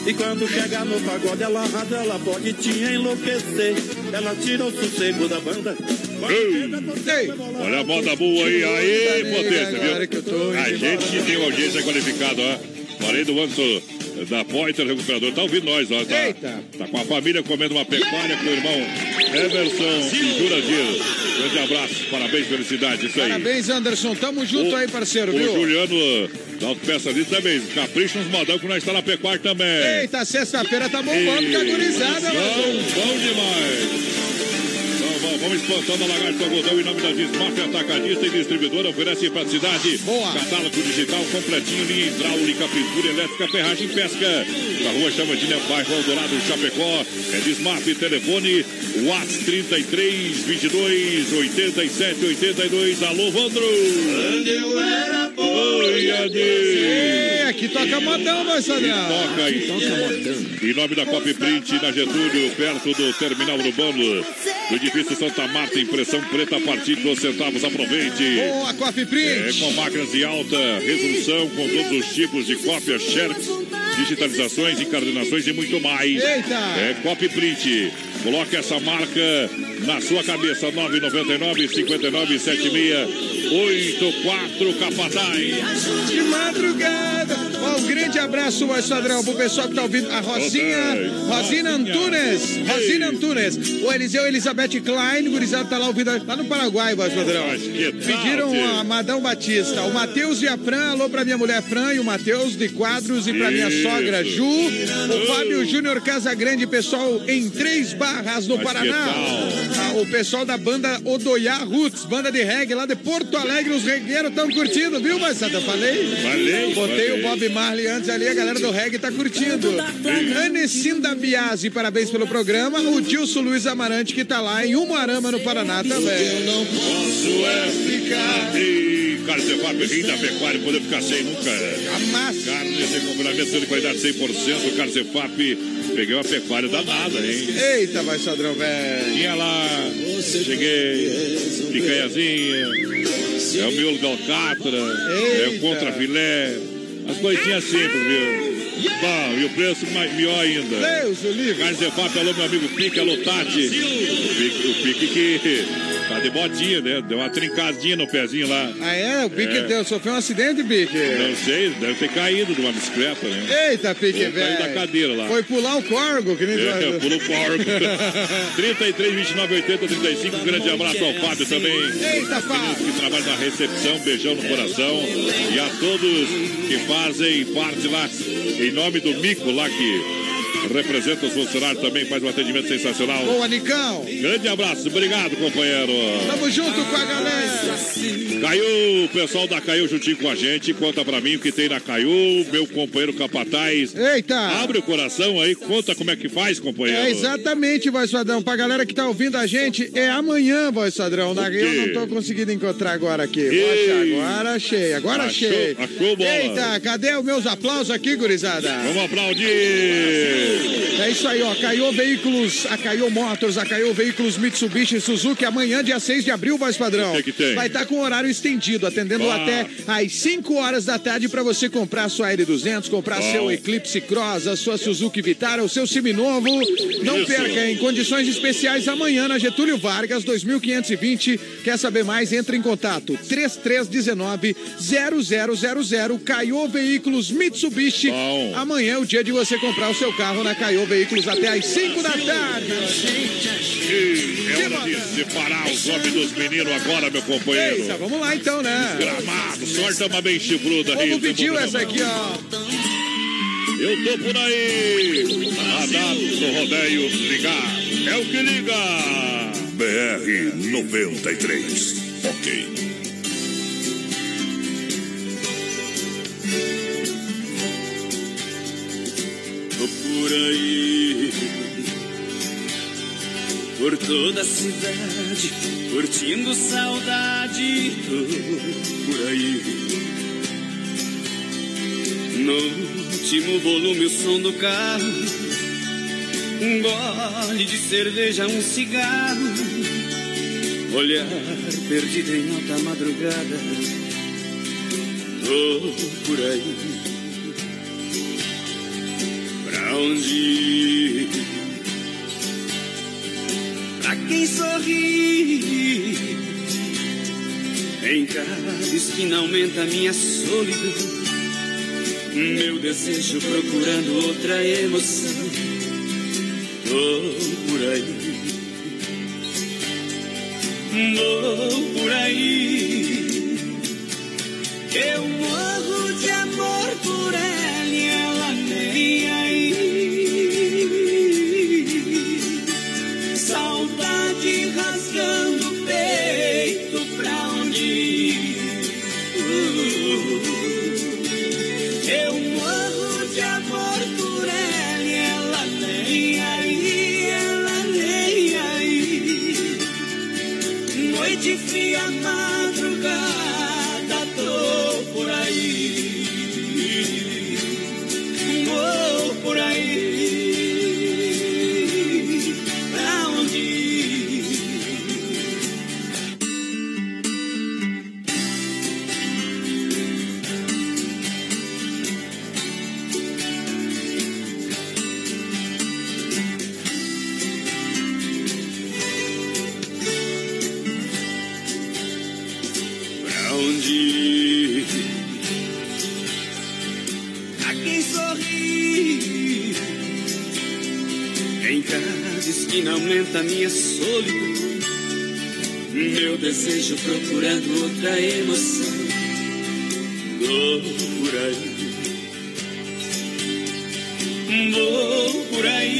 E quando chegar no pagode, ela arrasa, ela pode te enlouquecer. Ela tira o sossego da banda. Ei. chega Ei. Olha a moda boa aí, aí, potência, agora que eu tô viu? A gente que tem audiência qualificada, ó. Falei do Anderson da Poiter Recuperador, tá ouvindo nós, ó. Tá, Eita. tá com a família comendo uma pecuária com o irmão Emerson e Jura Dias. Grande abraço, parabéns, felicidade, isso aí. Parabéns, Anderson. Tamo junto O- aí, parceiro, O viu? Juliano da Autopeça ali também, capricha nos modão que nós está na pecuária também. Eita, sexta-feira tá bombando com a gurizada, Bom, mano. bom demais. Vamos, vamos espantando a lagarta algodão em nome da Desmaf Atacadista e Distribuidora. Oferece para a cidade. Boa. Catálogo digital completinho, linha hidráulica, pintura elétrica, ferragem e pesca. Na rua Chamadinha, bairro Eldorado, Chapecó. É Desmaf, telefone WhatsApp 33 22 87 82. Alô, Vandro. Quando eu era Oi, Adi. Ei, aqui toca modão, vai, E Sandrão. toca aí. Em nome da Copy Print, na Getúlio, perto do terminal urbano do edifício Santa Marta, impressão preta a partir de 2 centavos. Aproveite. Boa, Coffee É, Print. com máquinas de alta resolução, com todos os tipos de cópias, xerox, digitalizações, encarnações e muito mais. Eita. É Copy Print. Coloque essa marca na sua cabeça. 999 59 76 84 Capataz. De madrugada. Ó, um grande abraço, vai, Sadrão, pro pessoal que tá ouvindo. A Rosinha, Rosina. Antunes. Rosina Antunes. O Eliseu Elizabeth Klein, gurizada, tá lá ouvindo, lá no Paraguai, que tal, Pediram a Madão Batista. O Matheus e a Fran, alô pra minha mulher Fran e o Matheus de Quadros e pra minha sogra Ju. O Fábio Júnior Casagrande, pessoal em Três Barras, no Paraná. Ah, O pessoal da banda Odoiá Roots, banda de reggae lá de Porto Alegre, os regueiros estão curtindo, viu, Massada? Eu falei? Falei, Botei falei. o Bob Marley antes ali, a galera do reggae tá curtindo. Anecinda Biasi, parabéns pelo programa. O Dilson Luiz Amarante, que tá lá em Umuarama, no Paraná também. Posso é ficar. E Carcefap, rei da pecuária, poder ficar sem nunca. Amassa. Carne sem complemento de qualidade 100%. Carcefap, peguei uma pecuária danada, hein? Eita, vai, Sadrão, velho. Tinha lá, cheguei, picanhazinha, é o miolo de alcatra, é o Eita. contra filé, as coisinhas simples, viu? Bom, e o preço mais, melhor ainda. Deus, o. Carne Zefap, alô meu amigo Pique, alô Tati. O Pique, o Pique que tá de botinha, né? Deu uma trincadinha no pezinho lá. Ah, é? O Pique É. deu, sofreu um acidente, Pique? Não sei, deve ter caído de uma bicicleta, né? Eita, Pique, Ou caiu da velho. cadeira lá. Foi pular o corgo, que nem É, pulo porco. 33, 29, 80, 35. Um grande abraço ao Fábio também. Eita, Fábio. que trabalha na recepção, beijão no coração. E a todos que fazem parte lá, em nome do Mico lá que representa os funcionários também, faz um atendimento sensacional. Boa, Nicão. Grande abraço, obrigado, companheiro. Tamo junto com a galera. Caiu, o pessoal da Caiu juntinho com a gente, conta pra mim o que tem na Caiu, meu companheiro Capataz. Eita. Abre o coração aí, conta como é que faz, companheiro. É exatamente, voz padrão. Pra galera que tá ouvindo a gente, é amanhã, voz padrão. Na- Eu não tô conseguindo encontrar agora aqui. Achar. Agora achei, agora Achou- achei. achou bola. Eita, cadê os meus aplausos aqui, gurizada? Vamos aplaudir. É isso aí, ó. Caiu Veículos, a Caiu Motors, a Caiu Veículos Mitsubishi e Suzuki. Amanhã, dia 6 de abril, voz padrão. Que que? Vai estar com horário estendido, atendendo até às 5 horas da tarde para você comprar sua L200, comprar Bom. seu Eclipse Cross, a sua Suzuki Vitara, o seu Seminovo. Não Isso. perca, em condições especiais amanhã na Getúlio Vargas, 2520. Quer saber mais? Entre em contato. 3319 0000 Caiu Veículos Mitsubishi. Bom. Amanhã é o dia de você comprar o seu carro na Caiô Veículos até às 5 da tarde. É hora de separar os homens dos meninos agora, meu companheiro. Eita, vamos lá então, né? Gramado, sorte é uma bem chifruda. O povo Rita, pediu essa aqui, ó. Eu tô por aí. Radar do rodeio ligar. É o que liga. BR 93. Ok. Por aí, por toda a cidade, curtindo saudade. Tô por aí, no último volume, o som do carro, um gole de cerveja, um cigarro, olhar perdido em alta madrugada. Tô por aí onde? Ir? Pra quem sorri? Em cada esquina aumenta minha solidão. Meu desejo procurando outra emoção. Tô por aí. Vou por aí. Eu morro de amor por ela e ela nem aumenta minha solidão Meu desejo procurando outra emoção. Vou por aí. Vou por aí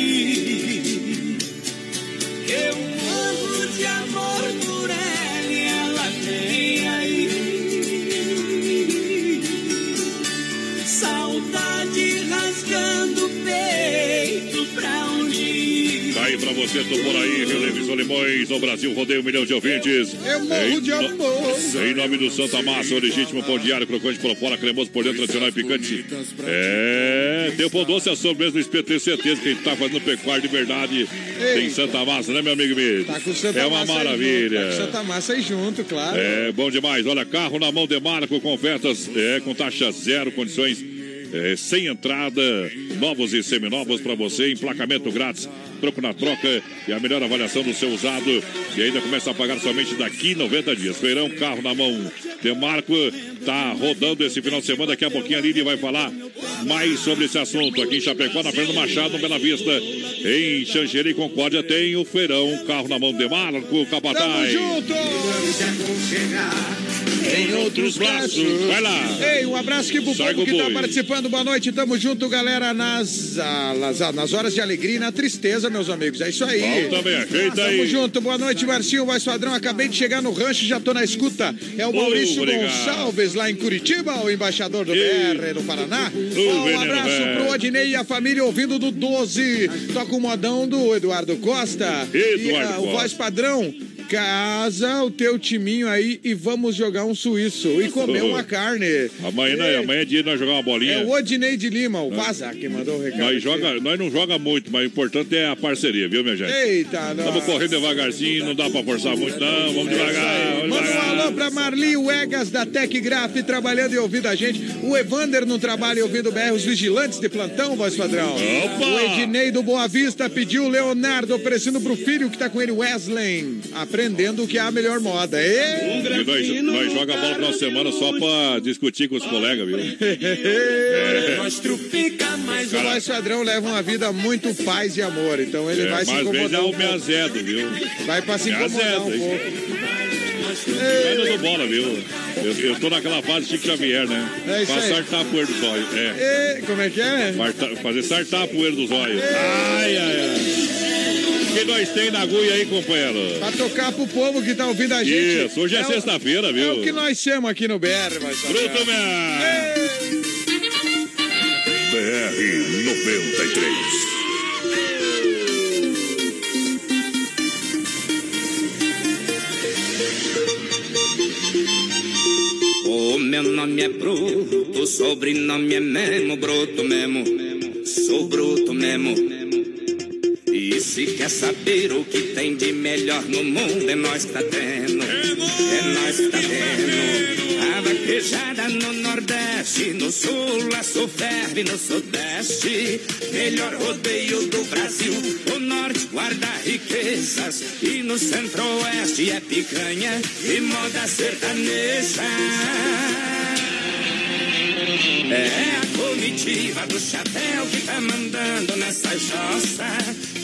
Tô por aí, Rio Leves Solimões, no Brasil rodeio um milhão de ouvintes. Eu morro Em de amor. Em nome do Santa Massa, o legítimo pão diário, crocante por fora, cremoso por dentro, tradicional e picante. É, tem o pão doce, a sobremesa do espeto, tenho certeza que a gente tá fazendo pecuário de verdade. Tem Santa Massa, né, meu amigo Mid? Tá com Santa É uma Massa aí maravilha. junto, Tá com Santa Massa aí junto, claro. É bom demais. Olha, carro na mão de Marco com ofertas é, com taxa zero, condições é, sem entrada, novos e seminovos para você, emplacamento grátis, troco na troca e a melhor avaliação do seu usado. E ainda começa a pagar somente daqui 90 dias. Feirão, carro na mão. De Marco tá rodando esse final de semana. Daqui a pouquinho a Lili vai falar mais sobre esse assunto. Aqui em Chapecó, na Fernando Machado, no Bela Vista. Em Xanxerê e Concórdia tem o Feirão, carro na mão de Marco, Tamo Capataz. junto! Em outros braços. Vai lá. Ei, um abraço aqui pro Sai povo que tá boi. participando. Boa noite, tamo junto, galera, nas, ah, nas, ah, nas horas de alegria e na tristeza, meus amigos. É isso aí. Bom também, ajeita Tamo aí. junto, boa noite, Marcinho, voz padrão. Acabei de chegar no rancho, já tô na escuta. É o Maurício obrigado. Gonçalves, lá em Curitiba, o embaixador do Ei. BR no Paraná. Um abraço pro Odinei e a família ouvindo do 12. Toca o modão do Eduardo Costa. Eduardo e, ah, o Costa. voz padrão. Casa o teu timinho aí e vamos jogar um suíço e comer uma carne. Amanhã, né, amanhã é dia de nós jogar uma bolinha. É o Odinei de Lima, o Vaza, que mandou o recado. Nós, joga, nós não joga muito, mas o importante é a parceria, viu, minha gente? Eita, não. Estamos correndo devagarzinho, não dá pra forçar muito, não. Vamos devagar, vamos Manda um alô pra Marli Wegas da Tec Graf, trabalhando e ouvindo a gente. O Evander no trabalho e ouvindo o BR, os vigilantes de plantão, voz padrão. Opa! O Ednei do Boa Vista pediu o Leonardo oferecendo pro filho que tá com ele, Wesley, aprendendo o que é a melhor moda. E... E nós, nós joga bola final de semana só pra discutir com os colegas, viu? Nós trupica mais O voz padrão leva uma vida muito paz e amor, então ele É, vai se mas é incomodar o um pouco. azedo, viu? Vai pra se incomodar azeda, um pouco. Mas eu dou bola, viu? Eu, eu tô naquela fase Chico Xavier, né? É isso pra aí. sartar a poeira dos olhos. É. E... Como é que é? Farta- Fazer sartar a poeira dos olhos. Ai, ai, ai. O que nós tem na agulha aí, companheiro? Pra tocar pro povo que tá ouvindo a gente. Isso, hoje é, o- sexta-feira, viu? É o que nós temos aqui no BR, vai saber. Fruto Man! BR 93. O meu nome é Bruto, o sobrenome é Memo, Bruto mesmo. Sou bruto mesmo. Se quer saber o que tem de melhor no mundo, é nós que tá tendo. É nós que tá tendo. A vaquejada no Nordeste, no Sul, a ferve no Sudeste. Melhor rodeio do Brasil. O Norte guarda riquezas. E no Centro-Oeste é picanha e moda sertaneja. É a comitiva do chapéu que tá mandando nessa jossa.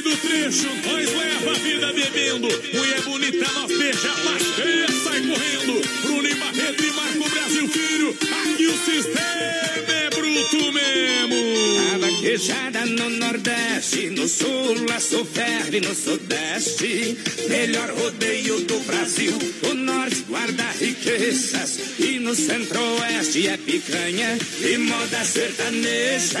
do trecho, nós leva a vida bebendo. Mulher bonita, nós beija, passeia, sai correndo. Bruno Barreto e Marco Brasil Filho, aqui o sistema é bruto mesmo. A vaquejada no Nordeste, no Sul, laço ferve no Sudeste. Melhor rodeio do Brasil, o Norte guarda riquezas. E no Centro-Oeste é picanha e moda sertaneja.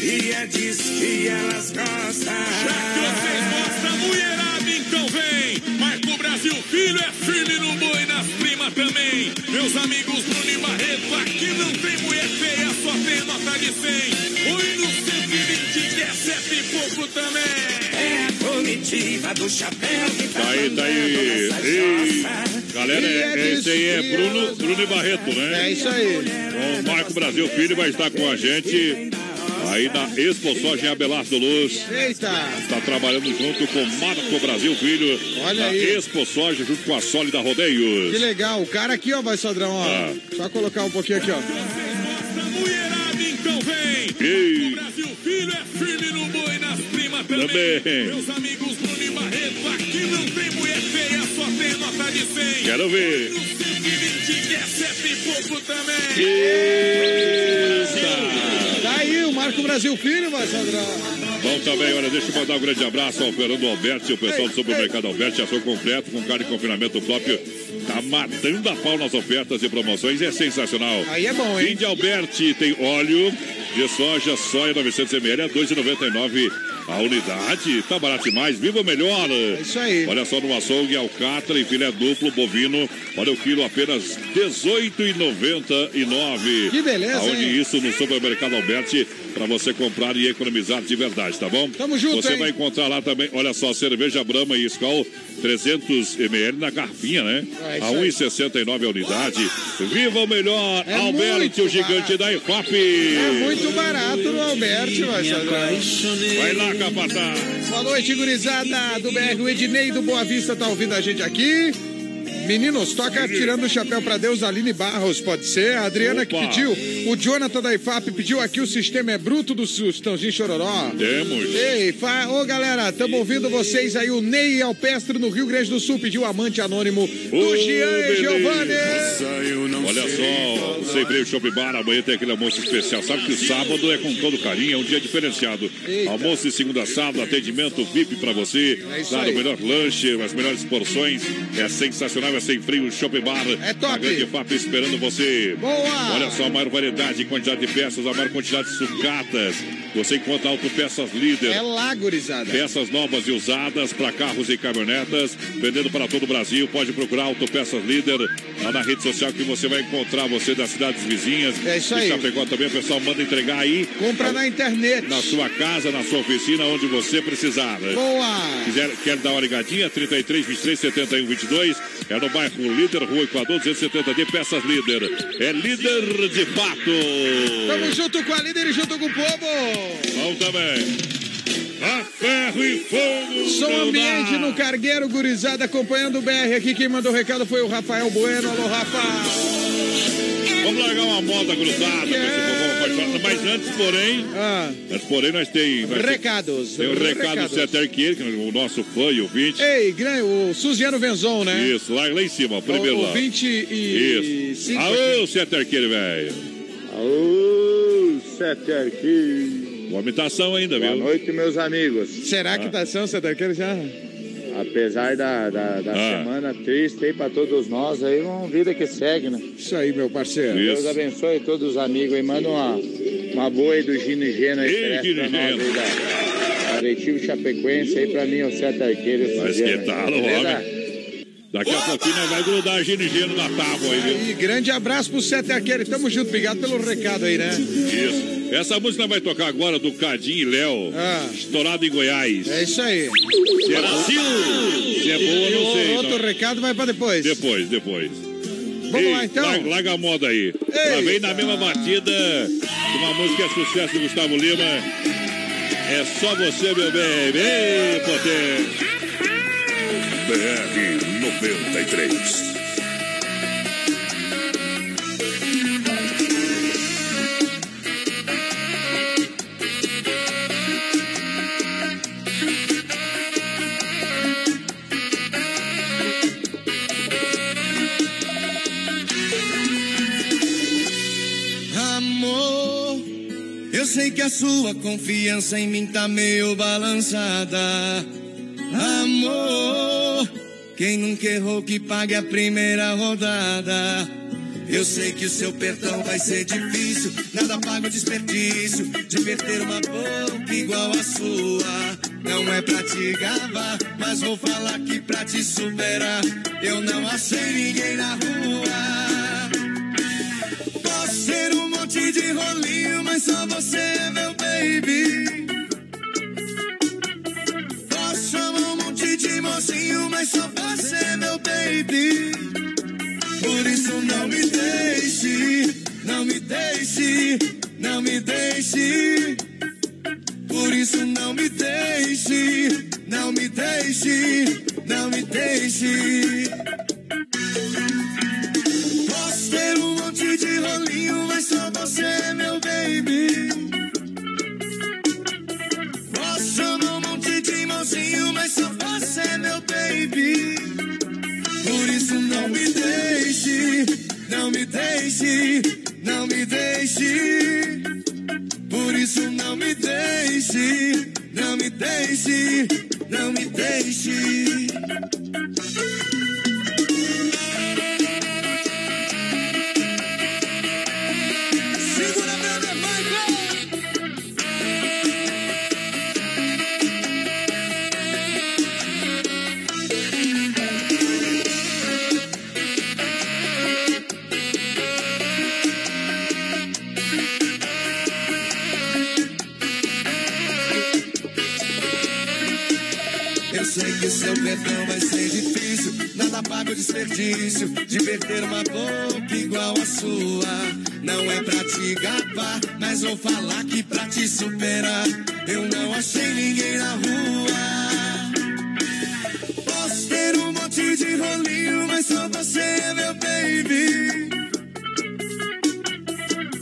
E é disso que elas gostam. Já que vocês gostam, mulherada, então vem. Marco Brasil Filho é firme no boi, nas primas também. Meus amigos Bruno e Barreto, aqui não tem mulher feia, só tem nota de 100. Oi no 120, que é sete e pouco também. É a comitiva do chapéu que tá aí, aí. mandando nessa Ei. Galera, é, esse aí é Bruno, Bruno e Barreto, né? É isso aí. O Marco Brasil Filho vai estar com a gente aí na Expo Soja em Abelardo Luz. Eita! Está trabalhando junto com Marco Brasil Filho. Olha na aí. Expo Soja junto com a Sólida Rodeios. Que legal. O cara aqui, ó, vai Sodrão, ó. Ah. Só colocar um pouquinho aqui, ó. Mulherada, então vem. Ei. Brasil Filho é firme no boi, nas primas também. Também. Meus amigos Bruno e Barreto, aqui não tem mulher feia, só tem nota de 100. Quero ver. No 120, que é sete e pouco também. Aí o Marco Brasil Filho, vai Sodrão. Bom também, olha, deixa eu mandar um grande abraço ao Fernando Alberti, o pessoal do supermercado Alberti, ação completo com carne de confinamento próprio. Tá matando a pau nas ofertas e promoções, é sensacional. Aí é bom, hein? Vinde Alberti tem óleo de soja, soia 900ml a 2,99 a unidade. Tá barato demais, viva melhor. É isso aí. Olha só no açougue, alcatra e filé duplo bovino. Olha o quilo apenas 18,99. Que beleza, Aonde hein? isso no supermercado Alberti para você comprar e economizar de verdade, tá bom? Tamo junto, Você hein? vai encontrar lá também, olha só, cerveja Brahma e Skol 300 ml na garfinha, né? É a aí. 1,69 a unidade. Viva o melhor, É Alberti, o gigante barato. da IFAP. É muito barato no Alberti, vai Sodrão. Vai lá, capataz. Boa noite, gurizada do BR. O Ednei do Boa Vista tá ouvindo a gente aqui. Meninos, toca tirando o chapéu pra Deus, Aline Barros, pode ser? A Adriana que Opa. pediu. O Jonathan da IFAP pediu aqui o sistema é bruto do Sustãozinho Chororó. Temos. Ei, fa... ô galera, estamos ouvindo vocês aí. O Ney Alpestre no Rio Grande do Sul pediu amante anônimo do Ô, Jean e. Giovanni. Olha só, o Sempre Shop Bar, amanhã tem aquele almoço especial. Sabe que o sábado é com todo carinho, é um dia diferenciado. Eita. Almoço de segunda a sábado, atendimento VIP pra você. É Claro, o melhor lanche, as melhores porções. É sensacional, é sem frio, Shop Bar. É top. A grande FAP esperando você. Boa. Olha só, a maior variedade, quantidade de peças, a maior quantidade de sucatas. Você encontra autopeças líder. É lá, gurizada. Peças novas e usadas para carros e caminhonetas, vendendo para todo o Brasil. Pode procurar Autopeças Líder lá na rede social que você vai encontrar você das cidades vizinhas. É isso aí. Chapecó também, o pessoal manda entregar aí Compra na internet. na sua casa, na sua oficina, onde você precisar. Boa. Quiser, quer dar uma ligadinha? 33 23 71 22. É no bairro Líder, Rua Equador 270D, Peças Líder. É líder de fato. Tamo junto com a líder e junto com o povo. Bom também. A ferro e fogo. Som ambiente dá. no Cargueiro, gurizada, acompanhando o BR aqui. Quem mandou o recado foi o Rafael Bueno. Alô, Rafa. Vamos largar uma moda grudada com esse povão apaixonado. Mas antes, porém, Ah, antes, porém, nós tem, recados. tem o recado do Arqueiro, que é o nosso fã e ouvinte. Ei, o Suziano Venzon, né? Isso, lá, lá em cima, primeiro o, lá. o 20 e Isso. 5 Aô, Arqueiro, velho. Alô, Sete Arquim. Uma imitação ainda, Boa viu? noite, meus amigos. Será que tá são, querendo já? Apesar da, da, da Ah. semana triste aí pra todos nós, aí uma vida que segue, né? Isso aí, meu parceiro. Isso. Deus abençoe todos os amigos aí. Manda uma, uma boa aí do Gino e Geno aí, Ei, Gino pra e nós aí da Aretivo Chapecoense aí pra mim, o Sete Arqueiro. Mas que tal, homem? Daqui a pouquinho nós vai grudar gino e gelo na tábua aí, viu? E grande abraço pro Sete Arqueiro. Tamo junto, obrigado pelo recado aí, né? Isso. Essa música vai tocar agora do Cadinho e Léo, Ah. estourado em Goiás. É isso aí. Se é, se é boa, não sei. outro não. recado vai pra depois. Depois, depois. Vamos Ei, lá, então? Larga, larga a moda aí. Ela vem na mesma batida de uma música é sucesso do Gustavo Lima. É só você, meu bem. Ei, potência. BR 93. Amor, eu sei que a sua confiança em mim tá meio balançada. Amor, quem nunca errou que pague a primeira rodada. Eu sei que o seu perdão vai ser difícil, nada paga o desperdício de perder uma boca igual a sua. Não é pra te gabar, mas vou falar que pra te superar, eu não achei ninguém na rua. Posso ser um monte de rolinho, mas só você é meu baby. Mocinho, mas só você meu baby. Por isso não me deixe, não me deixe, não me deixe. Por isso não me deixe, não me deixe, não me deixe. Posso ter um monte de rolinho, mas só você meu baby. Não me deixe, não me deixe, não me deixe. Por isso não me deixe, não me deixe, não me deixe. Nada paga o desperdício de perder uma boca igual a sua. Não é pra te gabar, mas vou falar que pra te superar, eu não achei ninguém na rua. Posso ter um monte de rolinho, mas só você é meu baby.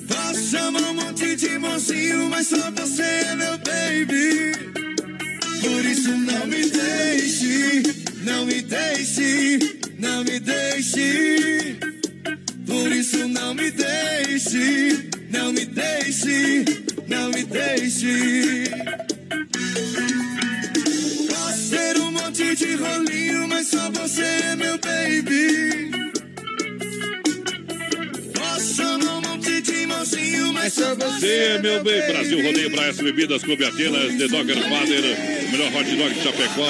Posso chamar um monte de mocinho, mas só você é meu baby. Por isso não me deixe, não me deixe, não me deixe. Por isso não me deixe, não me deixe, não me deixe. Posso ter um monte de rolinho, mas só você é meu baby. Chamar um monte de mocinho, mas só Você meu bem. Brasil Rodeio para as bebidas, Clube Atenas, The Dogger Father, o melhor hot dog de Chapecó.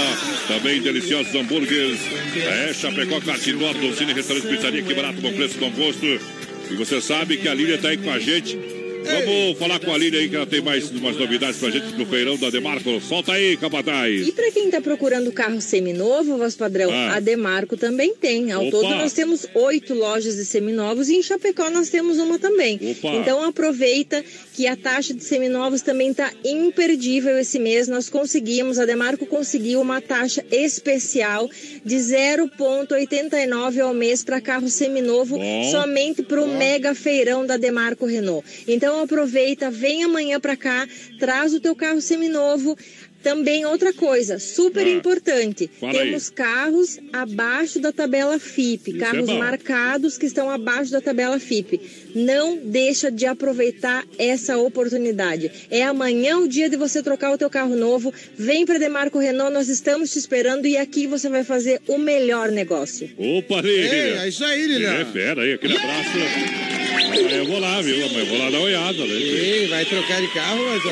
Também deliciosos hambúrgueres. É, Chapecó, Cartinó, Dolcine, Restaurante Pizzaria, que barato, bom preço, bom gosto. E você sabe que a Lília tá aí com a gente. Vamos falar com a Lília aí, que ela tem mais umas novidades pra gente no feirão da Demarco. Solta aí, Capataz. E para quem está procurando carro seminovo, voz padrão, Ah. a Demarco também tem. Ao Opa. todo nós temos oito lojas de seminovos e em Chapecó nós temos uma também. Opa. Então aproveita que a taxa de seminovos também está imperdível esse mês. Nós conseguimos, a Demarco conseguiu uma taxa especial de 0,89 ao mês para carro seminovo Bom. somente para o mega feirão da Demarco Renault. Então aproveita, vem amanhã para cá, traz o teu carro seminovo. Também outra coisa, super Ah, importante. fala aí. Temos carros abaixo da tabela FIP, Isso carros é marcados que estão abaixo da tabela FIP. Não deixa de aproveitar essa oportunidade. É amanhã o dia de você trocar o teu carro novo. Vem para Demarco Renault, nós estamos te esperando e aqui você vai fazer o melhor negócio. Opa, Lília. Ei, é isso aí, Lília. É, fera aí, aquele abraço. Amanhã eu vou lá, viu? Amanhã eu vou lá dar uma olhada, né? Ei, vai trocar de carro, mas...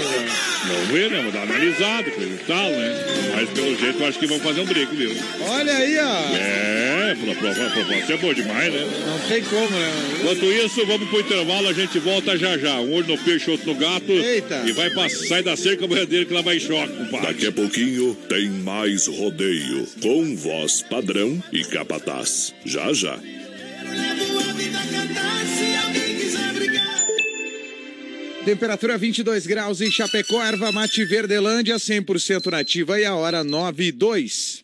Vamos ver, né? Vou dar uma analisada, coisa e tal, né? Mas pelo jeito eu acho que vão fazer um brinco, viu? Olha aí, ó. É, a proposta é boa demais, né? Não tem como, né? Enquanto isso, vamos pro intervalo, a gente volta já já. Um olho no peixe, outro no gato. Eita. E vai pra, sai da cerca boiadeira que lá vai em choque, compadre. Daqui a pouquinho tem mais rodeio com voz padrão e capataz. Já já. Levo a verdade, se alguém quiser brigar. Temperatura 22 graus em Chapecó, erva mate Verdelândia, 100% nativa e a hora 9 e 2.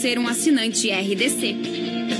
ser um assinante RDC.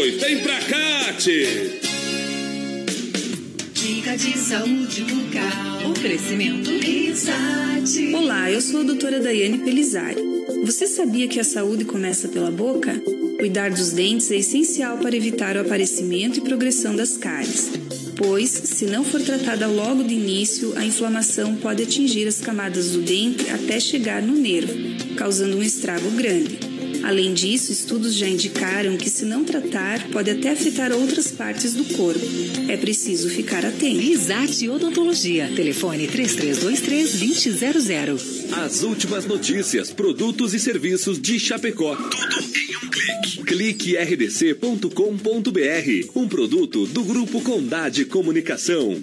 Vem pra cá, tchê. Dica de saúde bucal. Oferecimento Risate. Olá, eu sou a doutora Daiane Pelizari. Você sabia que a saúde começa pela boca? Cuidar dos dentes é essencial para evitar o aparecimento e progressão das cáries, pois, se não for tratada logo de início, a inflamação pode atingir as camadas do dente até chegar no nervo, causando um estrago grande. Além disso, estudos já indicaram que, se não tratar, pode até afetar outras partes do corpo. É preciso ficar atento. Risate Odontologia. Telefone 3323-2000. As últimas notícias, produtos e serviços de Chapecó. Tudo em um clique. Clique rdc.com.br. Um produto do Grupo Condade Comunicação.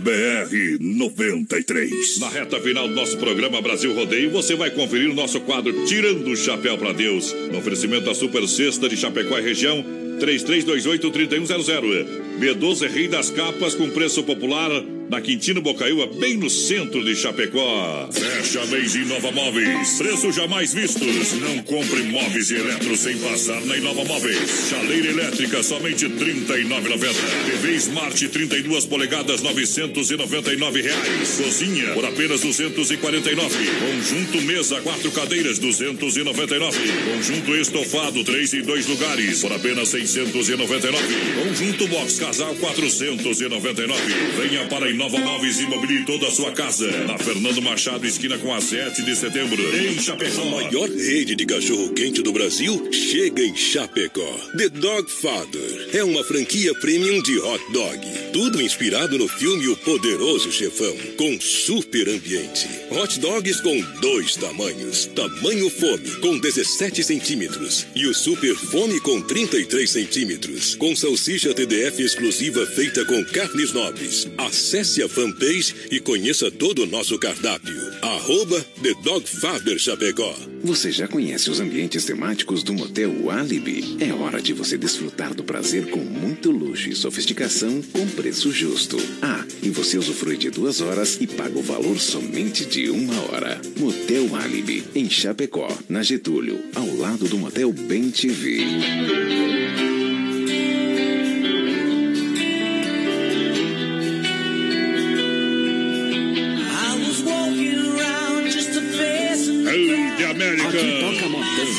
BR 93. Na reta final do nosso programa Brasil Rodeio, você vai conferir o nosso quadro Tirando o Chapéu para Deus. No oferecimento da Super Sexta de Chapecó e região, 3328-3100. B12 Rei das Capas com preço popular na Quintino Bocaiúva, bem no centro de Chapecó. Fecha mês Inova Móveis. Preços jamais vistos. Não compre móveis e eletros sem passar na Inova Móveis. Chaleira elétrica, somente R$ 39,90. TV Smart 32 polegadas, 999 reais. Cozinha, por apenas 249. Conjunto mesa, quatro cadeiras, 299. Conjunto estofado, três e dois lugares, por apenas 699. Conjunto box casal, 499. Venha para a Inova Móveis e mobile toda a sua casa. Na Fernando Machado, esquina com a 7 de setembro. Em Chapecó. A maior rede de cachorro-quente do Brasil chega em Chapecó. The Dog Father é uma franquia premium de hot dog. Tudo inspirado no filme O Poderoso Chefão, com super ambiente. Hot dogs com dois tamanhos. Tamanho fome, com 17 centímetros. E o super fome com 33 centímetros. Com salsicha TDF exclusiva feita com carnes nobres. Acesse a fanpage e conheça todo o nosso cardápio. Arroba The Dog Father Chapecó. Você já conhece os ambientes temáticos do Motel Alibi? É hora de você desfrutar do prazer com muito luxo e sofisticação com preço justo. Ah, e você usufrui de duas horas e paga o valor somente de uma hora. Motel Alibi, em Chapecó, na Getúlio, ao lado do Motel Bem TV.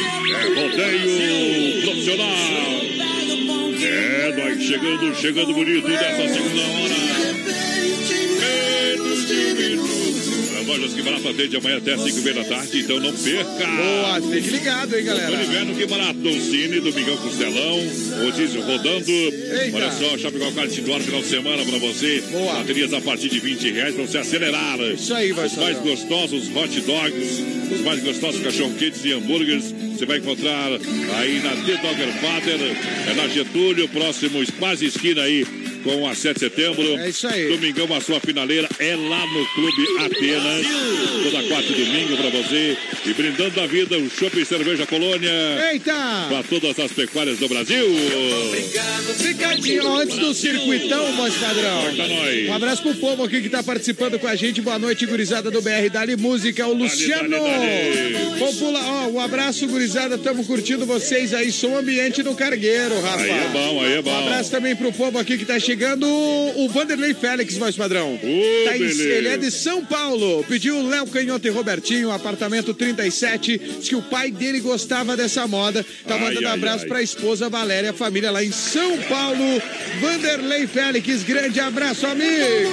É rodeio profissional. É, nós chegando, chegando bonito dessa segunda hora. Lojas que barato atende amanhã até 5 e meia da tarde, então não perca. Boa, fique ligado, hein, galera. Tô ligado que barato. Cine, Domingão Costelão, rodízio rodando. Olha só, Chapecó Kart Indoor, final de semana pra você. Boa. Baterias a partir de 20 reais pra você acelerar. Isso aí, vai Os mais gostosos hot dogs. Os mais gostosos cachorro-quentes e hambúrgueres você vai encontrar aí na The Dogger Father, é na Getúlio, próximo, quase esquina aí com a 7 de setembro. É isso aí. Domingão, a sua finaleira é lá no Clube Atenas. Toda quarta e domingo para você. E brindando a vida, o Shopping Cerveja Colônia. Eita! Para todas as pecuárias do Brasil. Ficadinho antes do circuitão, voz padrão. Um abraço pro povo aqui que tá participando com a gente. Boa noite, gurizada do BR Dali Música, o Luciano. dali, dali. Popula... Ó, um abraço, gurizada. Tamo curtindo vocês aí. Som ambiente no Cargueiro, Rafa. Aí é bom, aí é bom. Um abraço também pro povo aqui que tá chegando. O Vanderlei Félix, voz padrão. Tá em- ele é de São Paulo. Pediu Léo Canhoto e Robertinho, apartamento 37. Diz que o pai dele gostava dessa moda. Tá Ai, mandando ai, abraço ai. pra esposa Valéria, a família lá em São Paulo. Vanderlei Félix, grande abraço, amigo.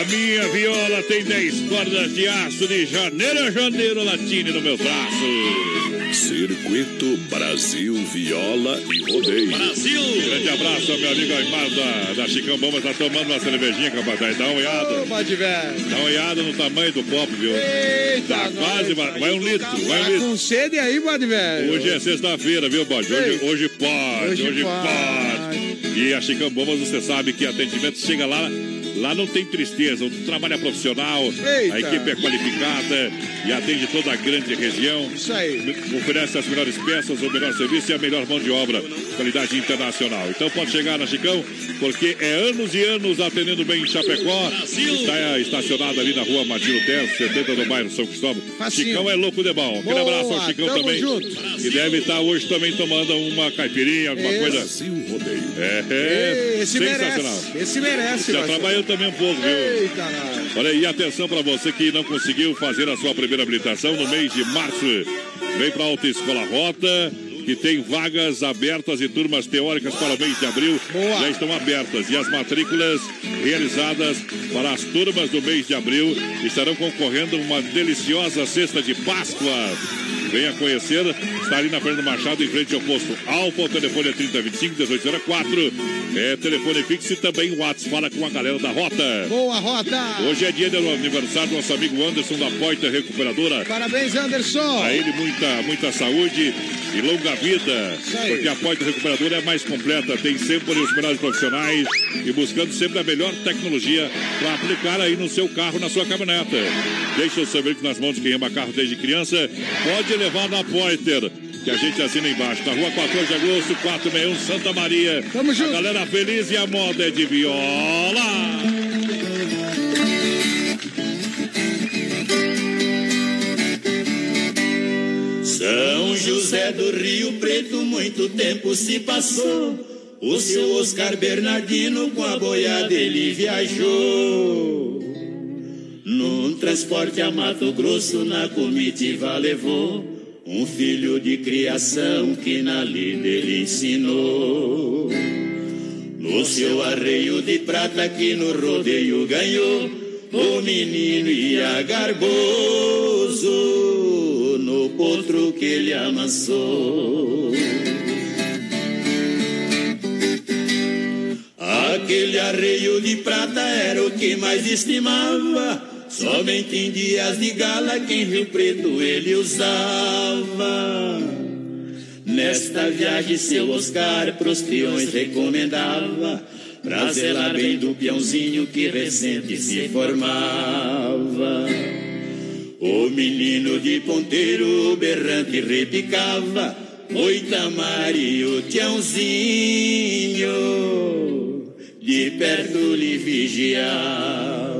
A minha viola tem 10 cordas de aço de janeiro a janeiro latine no meu braço. Circuito Brasil Viola e Rodeio. Brasil! Grande abraço meu amigo Aymar da, da Chicão Bomba. Tá tomando uma cervejinha, capataz. Dá uma olhada. Pode ver. Dá uma olhada no tamanho do copo, viu? Eita, Tá quase, vai, vai um litro, vai um Tá litro. com sede aí, pode ver. Hoje é sexta-feira, viu, Bode? Hoje, hoje pode, Hoje hoje, pode. pode. E a Chicão Bombas, você sabe que atendimento chega lá. Lá não tem tristeza, o trabalho é profissional, Eita. a equipe é qualificada e atende toda a grande região. Isso aí. Oferece as melhores peças, o melhor serviço e a melhor mão de obra, qualidade internacional. Então pode chegar na Chicão, porque é anos e anos atendendo bem em Chapecó. Está estacionado ali na rua Madilo Terço, 70 do bairro São Cristóvão. Facinho. Chicão é louco de bom. Aquele abraço ao Chicão tamo também. junto. E deve estar hoje também tomando uma caipirinha, alguma Esse. coisa. Brasil Rodeio. É, é Esse sensacional. merece. Esse merece, Já trabalhou também um pouco, viu? Eita, nós. Olha aí, atenção para você que não conseguiu fazer a sua primeira habilitação no mês de março. Vem para a Autoescola Rota, que tem vagas abertas e turmas teóricas para o mês de abril. Boa. Já estão abertas. E as matrículas realizadas para as turmas do mês de abril estarão concorrendo a uma deliciosa cesta de Páscoa. Venha conhecer, está ali na Fernando Machado, em frente ao posto Alfa. O telefone é 3025 1804. É telefone fixo e também o WhatsApp. Fala com a galera da Rota. Boa rota. Hoje é dia do aniversário do nosso amigo Anderson da Poita Recuperadora. Parabéns, Anderson. A ele muita, muita saúde e longa vida. Porque a Poita Recuperadora é mais completa, tem sempre os melhores profissionais e buscando sempre a melhor tecnologia para aplicar aí no seu carro, na sua caminhoneta. Deixa o seu veículo nas mãos de quem ama carro desde criança. Pode levar na Poiter. Que a gente assina embaixo, na rua 14 de agosto, 461, Santa Maria. Tamo junto. A galera feliz e a moda é de viola. São José do Rio Preto, muito tempo se passou. O seu Oscar Bernardino com a boiada ele viajou. Num transporte a Mato Grosso, na comitiva levou um filho de criação que na lida ele ensinou. No seu arreio de prata que no rodeio ganhou, o menino ia garboso no potro que ele amansou. Aquele arreio de prata era o que mais estimava. Somente em dias de gala que em Rio Preto ele usava. Nesta viagem seu Oscar pros peões recomendava Pra zelar bem do peãozinho que recente se formava O menino de ponteiro berrante repicava Oi Tamari, o tiãozinho De perto lhe vigiava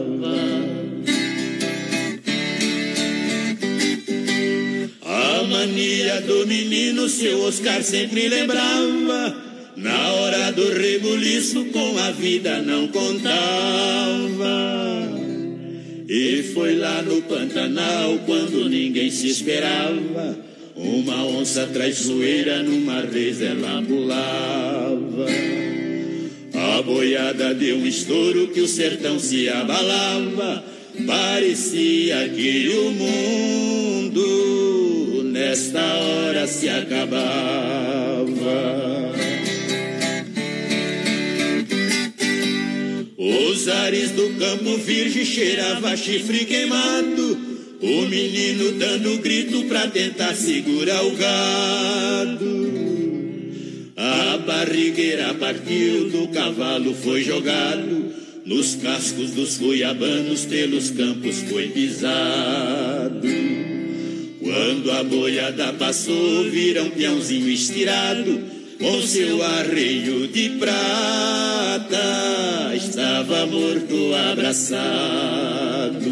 A mania do menino, seu Oscar sempre lembrava. Na hora do rebuliço, com a vida não contava. E foi lá no Pantanal, quando ninguém se esperava. Uma onça traiçoeira numa res ela pulava. A boiada deu um estouro que o sertão se abalava. Parecia que o mundo se acabava. Os ares do campo virgem cheirava chifre queimado. O menino dando grito pra tentar segurar o gado. A barrigueira partiu do cavalo, foi jogado nos cascos dos goiabanos, pelos campos foi pisado. Quando a boiada passou, vira um peãozinho estirado, com seu arreio de prata, estava morto abraçado.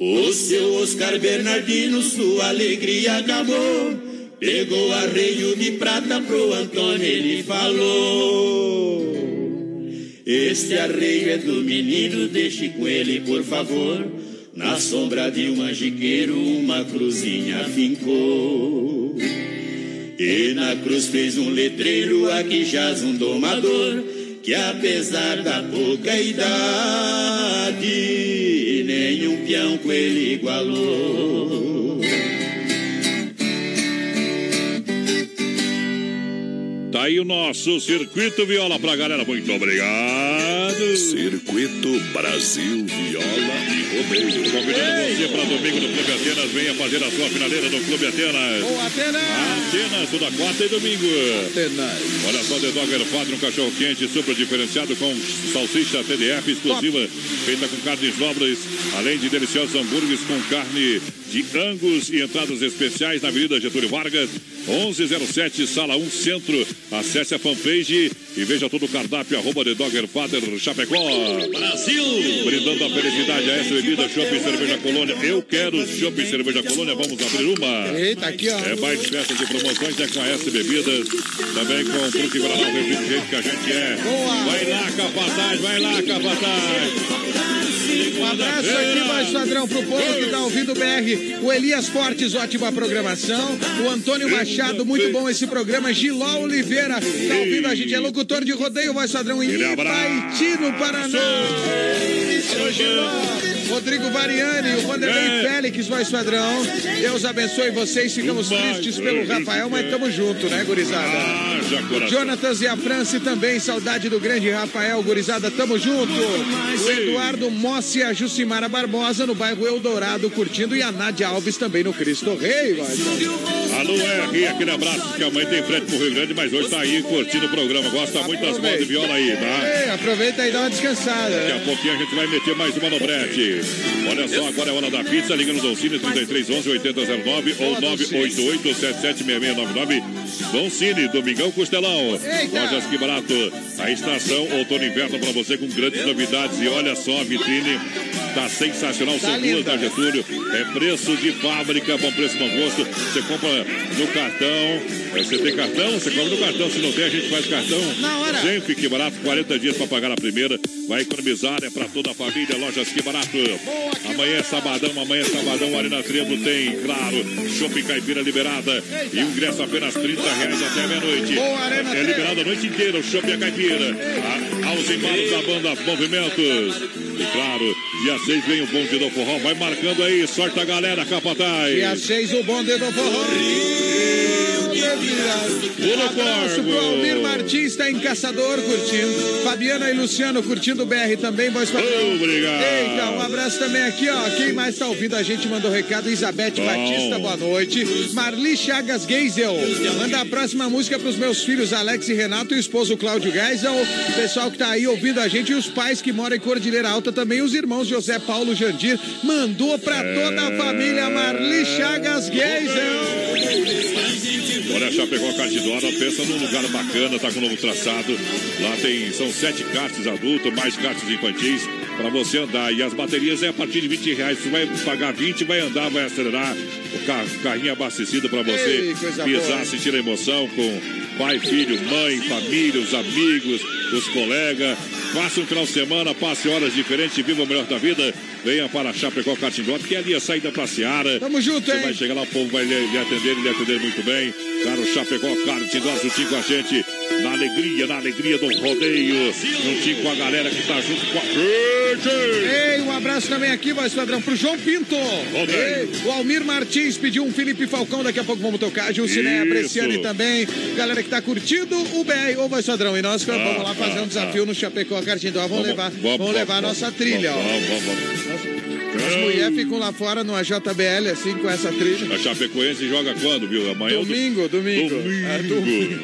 O seu Oscar Bernardino, sua alegria acabou. Pegou arreio de prata pro Antônio, ele falou. Este arreio é do menino, deixe com ele, por favor. Na sombra de um angiqueiro, uma cruzinha fincou. E na cruz fez um letreiro, aqui jaz um domador, que apesar da pouca idade, nenhum peão com ele igualou. Tá aí o nosso Circuito Viola pra galera. Muito obrigado. Circuito Brasil Viola e Rodeio. Convidando você para domingo no Clube Atenas. Venha fazer a sua finaleira no Clube Atenas. Ô, Atenas! Atenas, toda quarta e domingo. Atenas. Olha só, The Dogger Padre, um cachorro quente super diferenciado com salsicha TDF exclusiva, feita com carnes nobres, além de deliciosos hambúrgueres com carne de Angus e entradas especiais na Avenida Getúlio Vargas, 1107, Sala 1 Centro. Acesse a fanpage e veja todo o cardápio, arroba The Dogger Father Chapecó. Brasil! Brindando a felicidade a essa bebida, Shopping Cerveja Colônia. Eu quero Shopping Cerveja Colônia, vamos abrir uma. Eita, aqui, ó. É mais festa de promoções, é com a S Bebidas, também com o Fruque Guaraná, o refrigerante que a gente é. Boa. Vai lá, Capataz, vai lá, Capataz. Um abraço aqui, mais padrão, pro povo que tá ouvindo o BR. O Elias Fortes, ótima programação. O Antônio Machado, muito bom esse programa. Giló Oliveira, tá ouvindo a gente. É locutor de rodeio, voz padrão em Ipaiti, no Paraná. Giló. Rodrigo Variani, o Vanderlei É. Félix, voz padrão. Deus abençoe vocês. Ficamos tristes pelo Rafael, mas tamo junto, né, gurizada? Ah. Jonatas e a Franci também, saudade do grande Rafael, gurizada, tamo junto. O Eduardo Mossi e a Jucimara Barbosa no bairro Eldorado curtindo e a Nádia Alves também no Cristo Rei. vai. Alô, R, aquele abraço que a mãe tem frete pro Rio Grande, mas hoje tá aí curtindo o programa. Gosta muito das mãos de viola aí, tá? Ei, aproveita aí e dá uma descansada. Daqui a pouquinho a gente vai meter mais uma no brete. Olha só, agora é hora da pizza. Liga no Doncini 3311 8009 ou 988 776699. Doncini, Domingão Costelão. Eita. Lojas que barato. A estação outono e inverno para você com grandes novidades. E olha só, a vitrine tá sensacional. Tá São duas da Getúlio. É preço de fábrica, bom preço, bom gosto. Você compra no cartão. É, Você tem cartão? Você compra no cartão. Se não tem, a gente faz cartão. Na hora. Sempre que barato, 40 dias para pagar a primeira. Vai economizar, é para toda a família. Lojas que barato. Amanhã é sabadão, amanhã é sabadão. Ali na Trevo tem, claro, Shopping Caipira liberada. E ingresso apenas 30 reais até meia-noite. Arena É liberado a noite inteira o Shopping a Caipira. A- Aos embalos da banda Movimentos. E claro, dia 6 vem o bonde do forró. Vai marcando aí, sorte a galera, capataz. Dia 6, o bonde do forró. Abraço pro. Almir Martins, está em Caçador curtindo. Fabiana e Luciano curtindo o BR também, voz. Obrigado. Eita, um abraço também aqui, ó. Quem mais está ouvindo a gente mandou recado. Elizabeth Bom. Batista, boa noite. Marli Chagas Geisel. Manda a próxima música pros meus filhos, Alex e Renato, e o esposo Cláudio Geisel. O pessoal que tá aí ouvindo a gente e os pais que moram em Cordilheira Alta também, os irmãos José Paulo Jandir. Mandou pra toda a família Marli Chagas Geisel. Olha, Chapecó Cartidora, pensa num lugar bacana, tá com um novo traçado. Lá tem, são sete karts adultos, mais karts infantis para você andar. E as baterias é a partir de 20 reais. Você vai pagar 20, vai andar, vai acelerar. O carro, carrinho abastecido para você Ei, pisar, boa. sentir a emoção com pai, filho, mãe, família, os amigos, os colegas. Faça um final de semana, passe horas diferentes, viva o melhor da vida. Venha para Chapecó Cartidora, que ali é a saída para Seara. Tamo junto, Você hein? vai chegar lá, o povo vai lhe, lhe atender, lhe atender muito bem. Claro, Chapecó, Cartidora, juntinho com a gente. Na alegria, na alegria do rodeio. Juntinho com a galera que tá junto com a. Ei, um abraço também aqui, voz padrão, pro João Pinto. Ei, o Almir Martins pediu um Felipe Falcão, daqui a pouco vamos tocar. Gilciné Isso. Apreciane também. Galera que tá curtindo o BR, ô voz padrão. E nós vamos Ah, lá fazer ah, um desafio no Chapecó Cartindó. Vamos, Vamos, levar, vamos, vamos levar a vamos, nossa trilha, ó. Vamos, vamos, vamos. As mulheres ficam lá fora numa JBL, assim, com essa trilha. A Chapecoense joga quando, viu? Amanhã. Domingo, domingo. Domingo. Ah, domingo.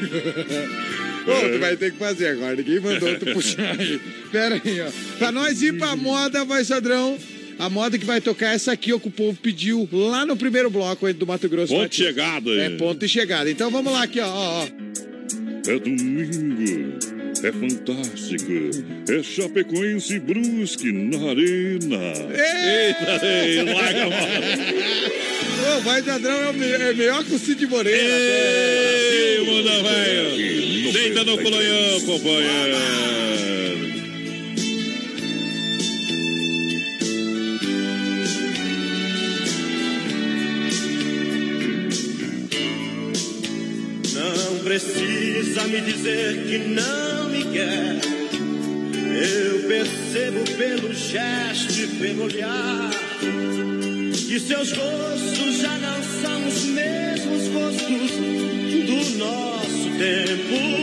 Ô, tu vai ter que fazer agora. Ninguém mandou tu puxar aí. Pera aí, ó. Pra nós ir pra moda, vai, Sadrão. A moda que vai tocar é essa aqui, ó, que o povo pediu lá no primeiro bloco aí do Mato Grosso. Ponto de chegada. É, ponto de chegada. Então vamos lá aqui, ó. ó, ó. É domingo, é fantástico. É Chapecoense Brusque na arena. Eita, ei, larga mão. Ô, vai, Sadrão é, o me- é melhor que o Cid Moreira. Ei, mundo velho. Deita no colonhão, companheiro. Precisa me dizer que não me quer. Eu percebo pelo gesto e pelo olhar que seus rostos já não são os mesmos rostos do nosso tempo.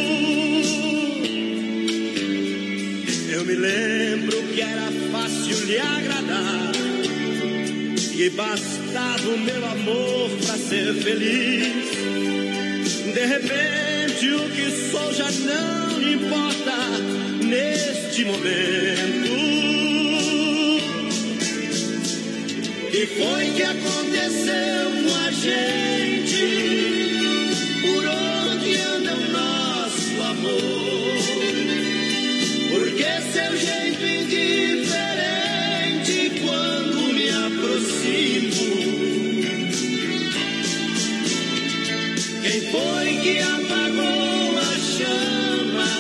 Eu me lembro que era fácil lhe agradar e bastava o meu amor para ser feliz. De repente o que sou já não importa neste momento. E foi que aconteceu com a gente? Por onde anda o nosso amor? Porque seu jeito indiferente foi que apagou a chama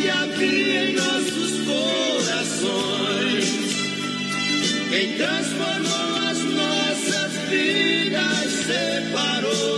que havia em nossos corações? Quem transformou as nossas vidas, separou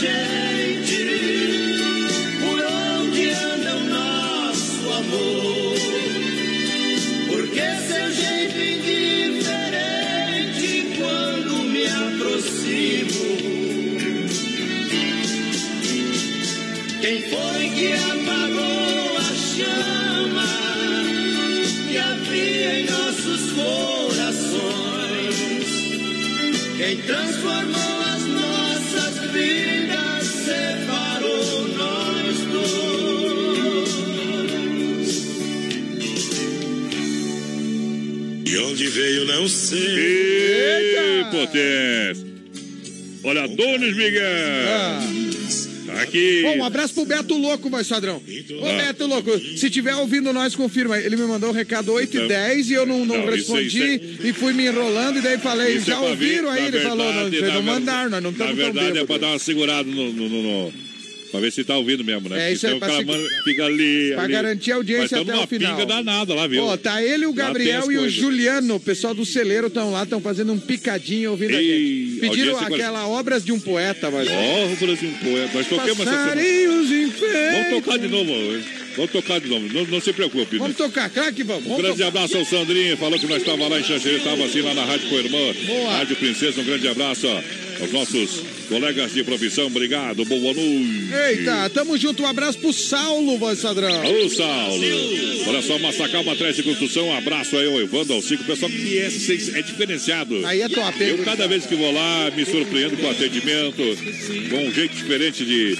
Aconteceu Donis Miguel. Tá aqui. Bom, um abraço pro Beto Louco, vai, Sadrão. Ô, Ah. Beto Louco, se tiver ouvindo nós, confirma. Ele me mandou um recado 8 e Então, 10 e eu não, não, não, respondi isso e fui me enrolando e daí falei, Isso é já pra ouviram? ver, Aí na ele falou, não, verdade, na não ver- mandaram, nós não Na estamos tão verdade é pra dar uma segurada no. no, no, no- Pra ver se tá ouvindo mesmo, né? É, isso aí, senão o cara manda- fica ali. Pra ali. garantir a audiência Mas até o final. pinga danada lá, viu? Ó, tá ele, o Gabriel e o. Juliano, o pessoal do celeiro estão lá, estão fazendo um picadinho ouvindo a Ei, gente. Pediram aquela Obras de um Poeta, vai. Ó, o Brasil poeta. Nós tocamos essa semana. Vamos tocar de novo? Vamos tocar de novo. Não, não se preocupe. Vamos tocar, claro que vamos. Um vamos grande tocar. abraço ao Sandrinho, falou que nós estávamos lá em Xanxerê, estava assim lá na Rádio Coirmã, Boa. Rádio Princesa, um grande abraço, ó. Aos nossos colegas de profissão, obrigado, boa noite. Eita, tamo junto, um abraço pro Saulo, voz padrão. Ô, Saulo. Olha só, Massacal Matriz de Construção, um abraço aí ao Evandro, ao Cico, pessoal que é, é diferenciado. Aí é top, Eu, cada vez que vou lá, me surpreendo com o atendimento, com um jeito diferente de,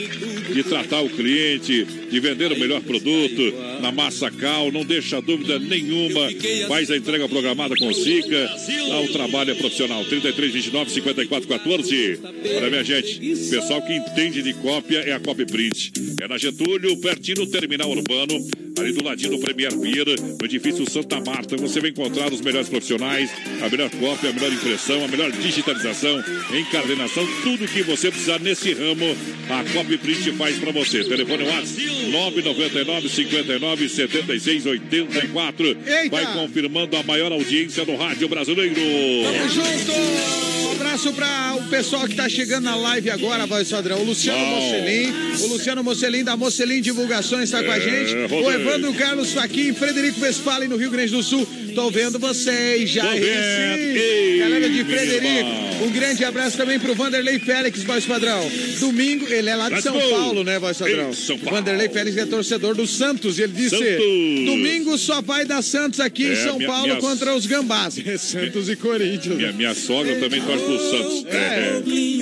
de tratar o cliente, de vender o melhor produto na Massacal, não deixa dúvida nenhuma, faz a entrega programada com o Sica, lá o trabalho é profissional, 33, 29, 54, 14. Olha, minha gente, pessoal que entende de cópia é a Copy Print. É na Getúlio, pertinho do Terminal Urbano, ali do ladinho do Premier Beer, no edifício Santa Marta. Você vai encontrar os melhores profissionais, a melhor cópia, a melhor impressão, a melhor digitalização, encadernação, tudo que você precisar nesse ramo, a Copy Print faz para você. Telefone WhatsApp 999 59 76 84. Vai confirmando a maior audiência do rádio brasileiro. Tamo junto! Um abraço para o pessoal que tá chegando na live agora, voz padrão. O Luciano Bom. Mocelin. O Luciano Mocelin da Mocelin Divulgações está com a É, gente. O. Evandro Carlos Faquin, Frederico Westphalen no Rio Grande do Sul. Tô vendo vocês já. Em. Ei, Galera de Frederico. Um grande abraço também pro Vanderlei Félix, voz padrão. Domingo, ele é lá de Let's São go. Paulo, né, voz padrão? São Paulo. Vanderlei Félix é torcedor do Santos. e Ele disse: Santos. Domingo só vai dar Santos aqui em É, São minha- Paulo minha- contra os Gambás. É Santos e Corinthians. Minha, minha sogra também torce pro Santos. É,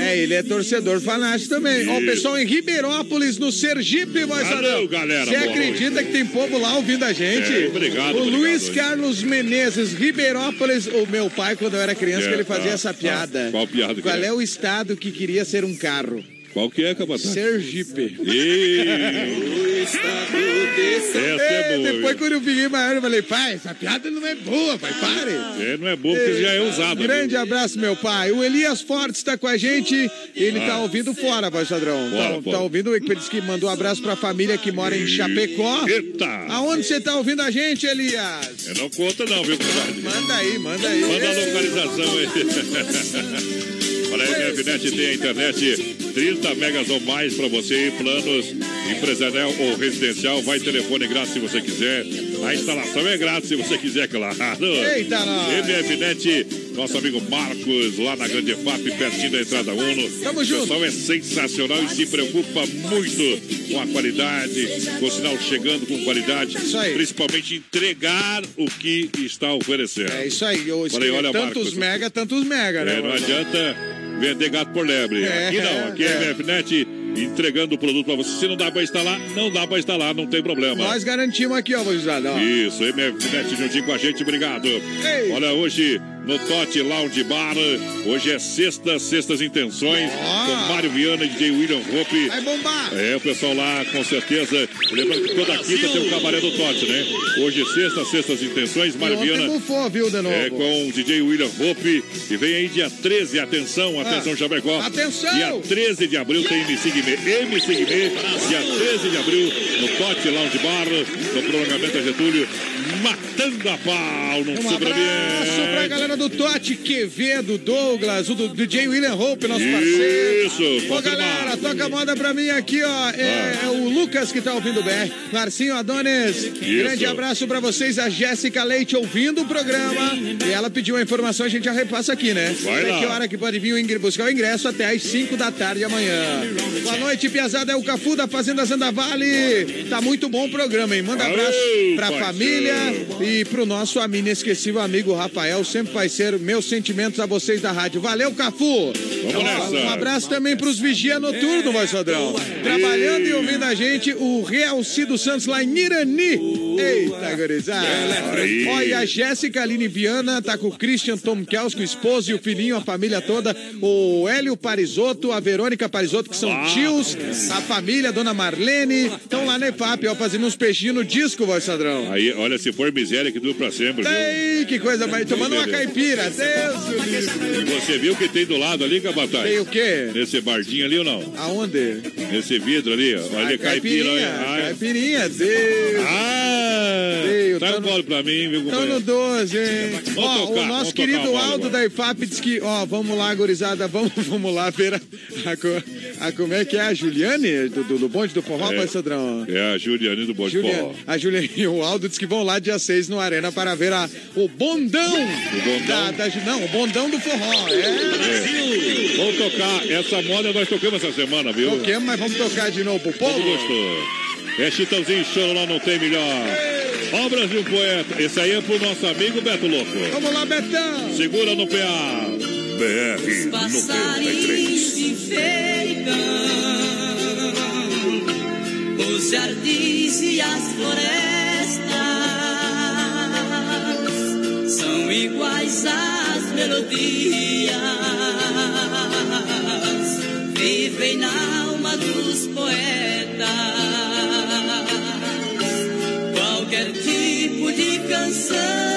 é. É, ele é torcedor fanático também. Ó, o pessoal em Ribeirópolis, no Sergipe, voz Valeu, padrão. galera, Você acredita que tem povo lá ouvindo a gente? É, obrigado, O obrigado. Luiz Carlos Menezes, Ribeirópolis, o meu pai, quando eu era criança, É, que ele fazia ah, essa piada. ah, qual piada Qual é? é o estado que queria ser um carro? Qual que é, capataz? Sergipe. Essa é boa. Depois, quando eu fiquei maior, eu falei, pai, essa piada não é boa, pai, pare. É, não é bom porque já é usada. Grande abraço, meu pai. O Elias Fortes está com a gente. Ele Ah. tá ouvindo fora, voz padrão. Fora, tá, tá ouvindo. Ele disse que mandou um abraço pra família que mora em Chapecó. Eita! Aonde você tá ouvindo a gente, Elias? Eu não conta não, viu, compadre? Manda aí, manda aí. Manda a localização aí. Olha aí, a Fnet tem a internet 30 megas ou mais para você, planos empresarial ou residencial. Vai telefone grátis se você quiser. A instalação é grátis se você quiser, claro. Eita, nós. MFNet, nosso amigo Marcos, lá na Grande FAP, pertinho da entrada Uno. Tamo O junto. pessoal é sensacional e se preocupa muito com a qualidade, com o sinal chegando com qualidade. Principalmente entregar o que está oferecendo. É isso aí. Eu Falei, olha, tantos Marcos. mega, tantos mega, né? É, não adianta vender gato por lebre. É, aqui não, aqui é, é. MFNet entregando o produto para você. Se não dá para instalar, não dá para instalar, não tem problema. Nós garantimos aqui, ó, ó. Isso, MFNet juntinho com a gente, obrigado. Olha, hoje no Tote Lounge Bar, hoje é sexta, sextas intenções, com Mário Viana e DJ William Hope. Vai bombar! É, o pessoal lá, com certeza. Lembrando que toda quinta tem o cabaré do Tote, né? Hoje, sexta, sextas intenções, Mário Viana. bufou, viu, de novo? É, com o DJ William Hope. E vem aí dia 13, atenção, atenção, Ah, Chapecó. atenção! Dia 13 de abril tem MC Guimê. MC Guimê, dia 13 de abril, no Tote Lounge Bar, no prolongamento da Getúlio, matando a pau no Um Super abraço pra galera do Tote, Quevedo, Douglas, o do DJ William Hope, nosso parceiro. Isso, Ô, galera, toca a moda pra mim aqui, ó. É, é o Lucas que tá ouvindo o BR. Marcinho Adonis, grande abraço pra vocês. A Jéssica Leite ouvindo o programa. E ela pediu a informação, a gente já repassa aqui, né? Vai Até lá. que hora que pode vir o buscar o ingresso até às 5 da tarde amanhã. Boa noite, Piazada. É o Cafu da Fazenda Zanda Vale. Tá muito bom o programa, hein? Manda abraço Aê, pra parceiro. família e pro nosso amigo inesquecível amigo Rafael. Sempre vai ser meus sentimentos a vocês da rádio. Valeu, Cafu! Vamos nessa. Um abraço também pros Vigia Noturno, voz padrão. Trabalhando e ouvindo a gente, o Realcido Santos lá em Irani. Eita, gurizada. Aí. Olha, a Jéssica Aline Viana tá com o Christian Tom Kels, com o esposo e o filhinho, a família toda. O Hélio Parisotto, a Verônica Parisotto, que são tios. A família, a dona Marlene. Estão lá na EFAP, ó, fazendo uns peixinhos no disco, voz padrão. Aí, olha, se for miséria que dura pra sempre, viu? Ei, que coisa mais. Tomando uma caipira. Deus. E você viu o que tem do lado ali, Capataz? Tem o quê? Nesse bardinho ali ou não? Aonde? Nesse vidro ali, ó. Olha, caipira. Caipirinha. olha. Ai. Caipirinha, Deus. Ah! Veio, Dá um gole pra mim, viu, Estão no 12, hein? Ó, tocar, o nosso querido Aldo da IFAP disse que, ó, vamos lá, gurizada, vamos, vamos lá ver a, a, a, como é que é a Juliane do, do, do bonde do forró, é, Sadrão? É a Juliane do bonde do forró. A Juliane e o Aldo disse que vão lá dia 6 no Arena para ver a, o bondão. O bondão? Da, da, não, o bondão do forró, é. é. Vamos tocar, essa moda nós tocamos essa semana, viu? Toquemos, mas vamos tocar de novo pro povo? Gostou. É Chitãozinho Chororó, não tem melhor. Obras de um poeta. Esse aí é pro nosso amigo Beto Louco. Vamos lá, Betão. Segura no PA. BR 93. Os jardins e as florestas iguais às melodias. Vivem na alma dos poetas. canção.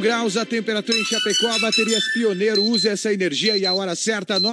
Graus a temperatura em Chapecó. Baterias Pioneiro, use essa energia e a hora certa. No...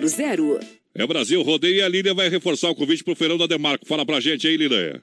3328-3100. É Brasil, rodeio e a Lília vai reforçar o convite pro Feirão da Demarco. Fala pra gente aí, Lília.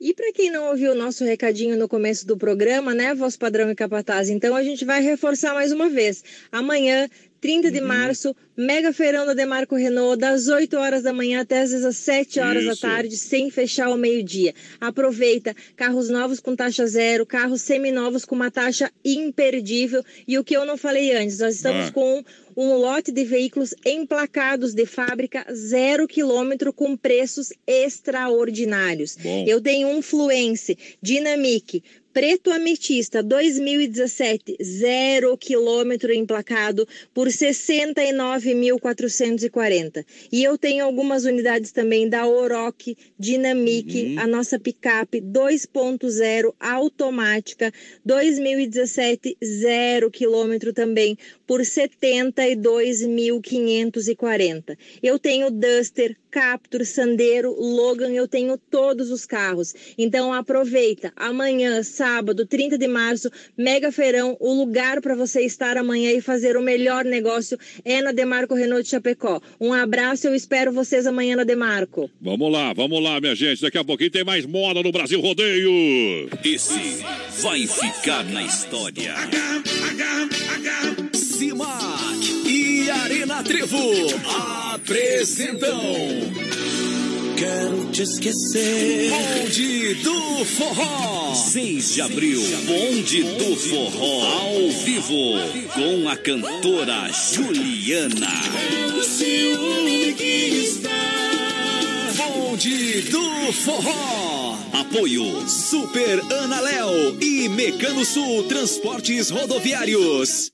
E para quem não ouviu o nosso recadinho no começo do programa, né, voz padrão e capataz, então a gente vai reforçar mais uma vez. Amanhã 30 de uhum. março, mega feirão da Demarco Renault, das 8 horas da manhã até às vezes às 7 horas Isso. da tarde, sem fechar ao meio-dia. Aproveita, carros novos com taxa zero, carros seminovos com uma taxa imperdível. E o que eu não falei antes, nós estamos ah. com um lote de veículos emplacados de fábrica zero quilômetro com preços extraordinários. Bom. Eu tenho um Fluence Dynamic Preto Ametista 2017, zero quilômetro emplacado por 69.440. E eu tenho algumas unidades também da Oroch Dynamic, uhum. a nossa picape 2.0 automática 2017, zero quilômetro também por 72.540. Eu tenho Duster, Captur, Sandero, Logan, eu tenho todos os carros. Então aproveita, amanhã, sábado, 30 de março, mega feirão, o lugar para você estar amanhã e fazer o melhor negócio é na Demarco Renault de Chapecó. Um abraço, eu espero vocês amanhã na Demarco. Vamos lá, vamos lá, minha gente. Daqui a pouquinho tem mais moda no Brasil Rodeio. Esse vai ficar na história. Simac Arena Trevo apresentam. Quero te esquecer. Bonde do Forró. 6 de abril, Bonde do Forró. Ao vivo, com a cantora Juliana. O ciúme que está. Bonde do Forró. Apoio Super Ana Léo e Mecano Sul Transportes Rodoviários.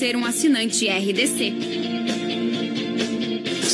ser um assinante RDC.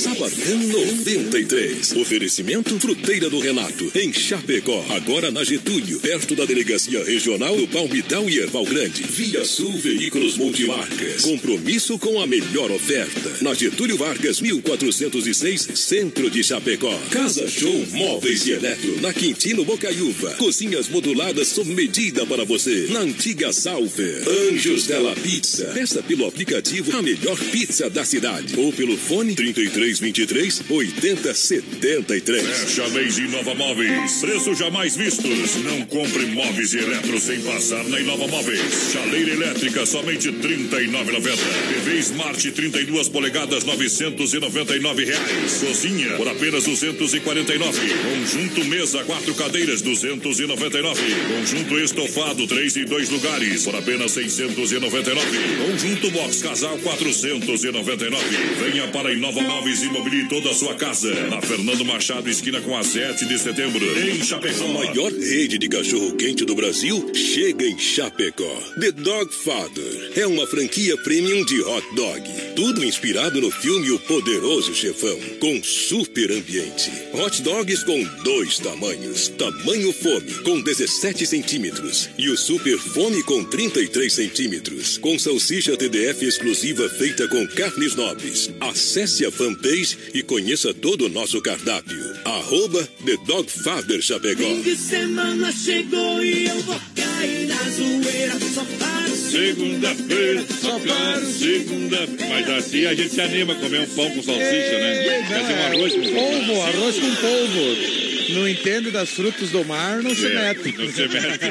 Sabadão 93. Oferecimento Fruteira do Renato, em Chapecó. Agora na Getúlio, perto da Delegacia Regional do Palmital e Erval Grande. Via Sul Veículos Multimarcas. Compromisso com a melhor oferta. Na Getúlio Vargas, 1406, Centro de Chapecó. Casa Show Móveis e Eletro. Na Quintino Bocaiúva. Cozinhas moduladas sob medida para você. Na antiga Salfer. Anjos Della Pizza. Peça pelo aplicativo a melhor pizza da cidade. Ou pelo fone 33 23 80 73. Fecha mês Inova Móveis. Preços jamais vistos. Não compre móveis e eletro sem passar na Inova Móveis. Chaleira elétrica somente R$ 39,90. TV Smart 32 polegadas 999 reais. Cozinha por apenas 249. Conjunto mesa quatro cadeiras 299. Conjunto estofado três e dois lugares por apenas 699. Conjunto box casal 499. Venha para Inova Móveis e Imobile toda a sua casa. Na Fernando Machado, esquina com a 7 de setembro, em Chapecó. A maior rede de cachorro-quente do Brasil chega em Chapecó. The Dog Father é uma franquia premium de hot dog. Tudo inspirado no filme O Poderoso Chefão, com super ambiente. Hot dogs com dois tamanhos. Tamanho fome, com 17 centímetros. E o super fome com 33 centímetros. Com salsicha TDF exclusiva feita com carnes nobres. Acesse a fanpage e conheça todo o nosso cardápio. Arroba The Dog Father Chapecó. Fim de semana chegou e eu vou cair na zoeira. Só para Segunda-feira, só para segunda Mas assim a gente se anima a comer um pão com salsicha, né? Não, é, arroz com polvo, arroz com polvo. Não entende das frutas do mar, não é, se mete. Não se mete.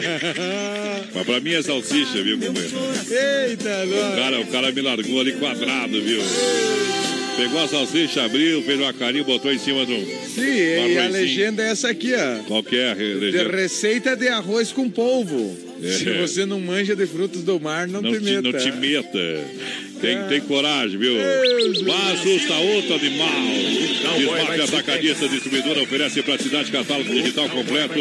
Mas pra mim é salsicha, viu, companheiro? Eita, o cara, o cara me largou ali quadrado, viu? Pegou a salsicha, abriu, fez uma carinha, botou em cima do. Sim, e a legenda é essa aqui, ó. Qual que é a legenda? De receita de arroz com polvo. É. Se você não manja de frutos do mar, não, não te meta. Não te meta. Tem, tem coragem, viu? Vá assusta outro animal. Desmarque Atacadista Distribuidora oferece praticidade catálogo digital completo.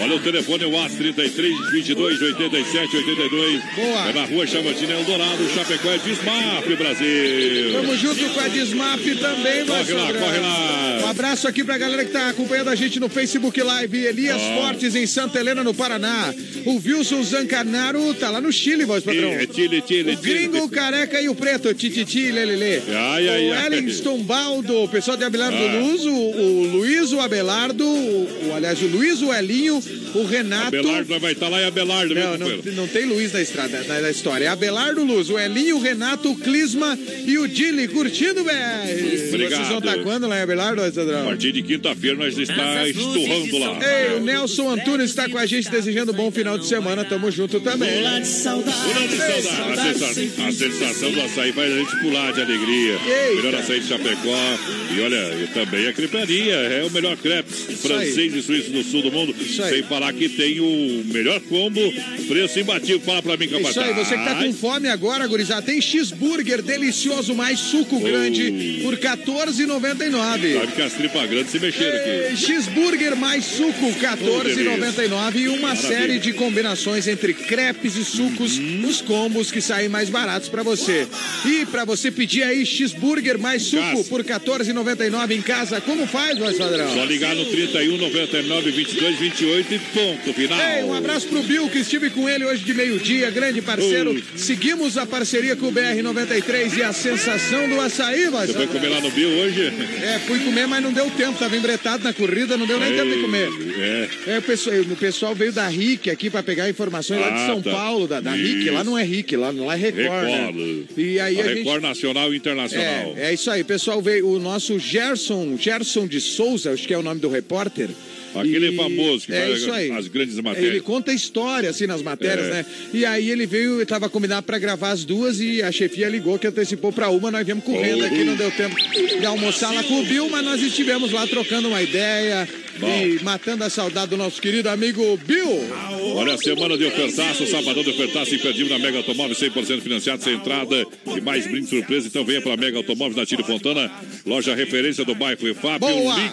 Olha o telefone, o AS 33 22 87 82. Boa. É na rua Chamantina Eldorado, Chapecó é Desmaf, Brasil. Tamo junto com a Desmaf também, Corre lá, corre lá. Um abraço aqui pra galera que tá acompanhando a gente no Facebook Live. Elias oh. Fortes em Santa Helena, no Paraná. O Wilson Zancanaro tá lá no Chile, voz padrão. É, Chile, Chile, o Gringo, Chile. Careca e o Preto, Tititi, Lelele. Ai, ai, o Wellington Baldo, o pessoal de Abelardo ah. Luz, o, o Luiz, o Abelardo, o, o, aliás, o Luiz, o Elinho, o Renato. Abelardo vai estar tá lá em Abelardo, não, não, não, tem Luiz na estrada, na, na, história. É Abelardo Luz, o Elinho, o Renato, o Clisma e o Dili, curtindo, velho. Obrigado. Vocês vão estar tá quando lá em Abelardo, Sandrão? A partir de quinta-feira nós está esturrando lá. Ei, o Nelson Antunes está com a gente desejando um bom final de semana. Tamo junto também. Pula de saudade. Pula de saudade. A, sensação do açaí faz a gente pular de alegria. Eita. Melhor açaí de Chapecó. E olha, e também a creparia. É o melhor crepe francês e suíço do sul do mundo. Sem falar que tem o melhor combo, preço imbatível. Fala pra mim, capataz. Isso aí, você que tá com fome agora, gurizada, tem cheeseburger delicioso, mais suco oh. grande, por R$14,99. Sabe que as tripas grandes se mexeram aqui. Cheeseburger mais suco, R$14,99. E uma Maravilha. série de combinações entre crepes e sucos, uhum. os combos que saem mais baratos para você. E para você pedir aí cheeseburger mais suco por R$14,99 em casa, como faz, voz padrão? Só ligar no 31 99 22 28 e ponto final. Ei, um abraço pro Bill que estive com ele hoje de meio-dia, grande parceiro. Seguimos a parceria com o BR93 e a sensação do açaí, voz Você foi comer lá no Bill hoje? É, fui comer, mas não deu tempo, tava embretado na corrida, não deu nem Ei, tempo de comer. É. é o, pessoal, o pessoal veio da RIC aqui para pegar informações lá de São tá. Paulo, da, da RIC, lá não é RIC, lá, lá é Record. Record. Né? E aí a, a Record gente... Nacional e Internacional. É, é isso aí, pessoal veio, o nosso Gerson, Gerson de Souza, acho que é o nome do repórter, Aquele e... famoso que é faz as grandes matérias. Ele conta história, assim, nas matérias, é. né? E aí ele veio, estava combinado para gravar as duas e a chefia ligou que antecipou para uma, nós viemos correndo oh. aqui, não deu tempo de almoçar lá com o Bill, mas nós estivemos lá trocando uma ideia, Bom. E matando a saudade do nosso querido amigo Bill. Olha a semana de ofertaço, sabadão de ofertaço imperdível na Mega Automóvel, 100% financiado, sem entrada e mais brinde surpresa. Então venha para a Mega Automóvel na Tiro Fontana, loja referência do bairro EFAP.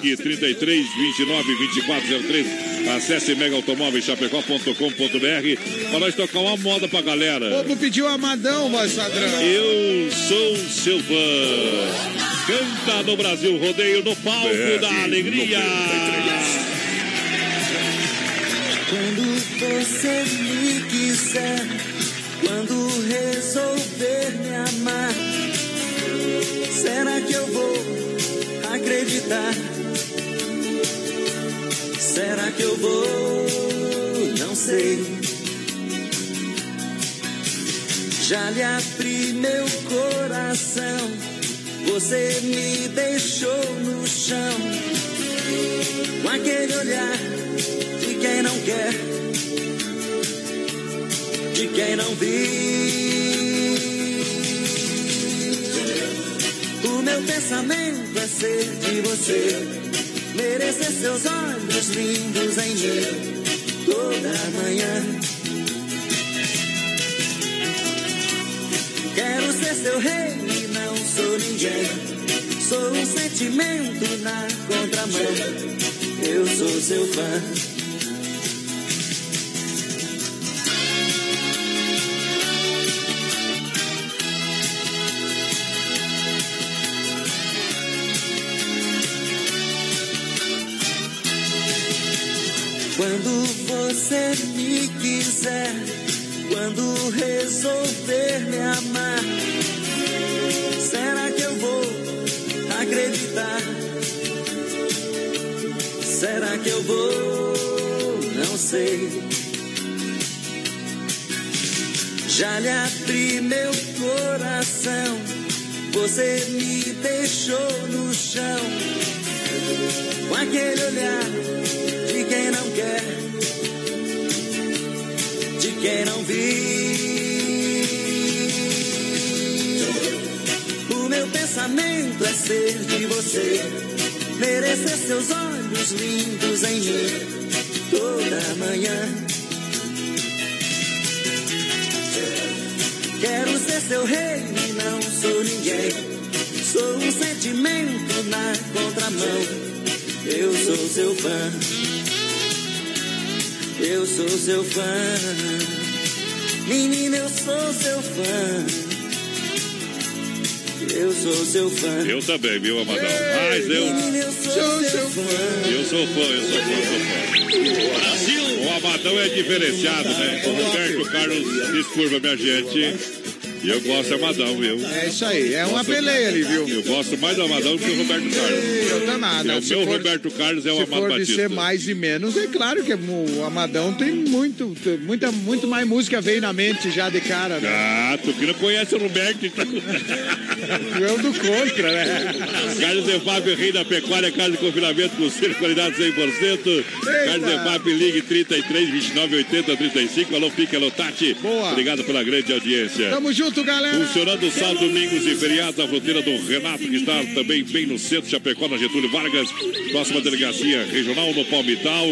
Ligue 33 29 24 03. Acesse megaautomóvelchapecó.com.br para nós tocar uma moda pra galera. O povo pediu Amadão, voz padrão. Eu sou seu fã. Canta no Brasil Rodeio no palco BR da alegria. 93. Quando você me quiser, quando resolver me amar, será que eu vou acreditar? Será que eu vou? Não sei. Já lhe abri meu coração você me deixou no chão com aquele olhar de quem não quer, de quem não viu. O meu pensamento é ser de você, merecer seus olhos lindos em mim toda manhã. Quero ser seu rei sou ninguém. Sou um sentimento na contramão. Eu sou seu fã. Quando você me quiser, quando resolver me amar Será que eu vou Será que eu vou? Não sei. Já lhe abri meu coração, você me deixou no chão olhar de quem não quer, de quem não viu. Pensamento é ser de você, merecer seus olhos lindos em mim toda manhã. Quero ser seu rei e não sou ninguém. Sou um sentimento na contramão. Eu sou seu fã. Eu sou seu fã. Menina, eu sou seu fã. Eu sou seu fã. Eu também, viu, Amadão? Mas eu. Eu sou, seu fã. Eu sou fã, eu sou fã, eu sou fã. Brasil! O Amadão é diferenciado, né? O Roberto Carlos descurva, minha gente. Eu gosto de Amadão, viu? É isso aí, é uma peleia ali, viu? Eu gosto mais do Amadão que do Roberto Carlos. Eu também. É, né? o Se meu for- Roberto Carlos é o Se Amado for de Batista. ser mais e menos, é claro que o Amadão tem muito, tem muita, muito mais música veio na mente já de cara, né? Ah, tu que não conhece o Roberto, então. Eu do contra, né? Carlos Efap, rei da pecuária, casa de confinamento com selo, qualidade 100%. Carlos Efap, ligue 33, 29, 80, 35. Alô, Pique, alô, Tati. Boa. Obrigado pela grande audiência. Tamo junto, galera. Funcionando sábado, domingos e feriados, a fronteira do Renato, que está também bem no centro, Chapecó, na Getúlio Vargas. Próxima delegacia regional no Palmital.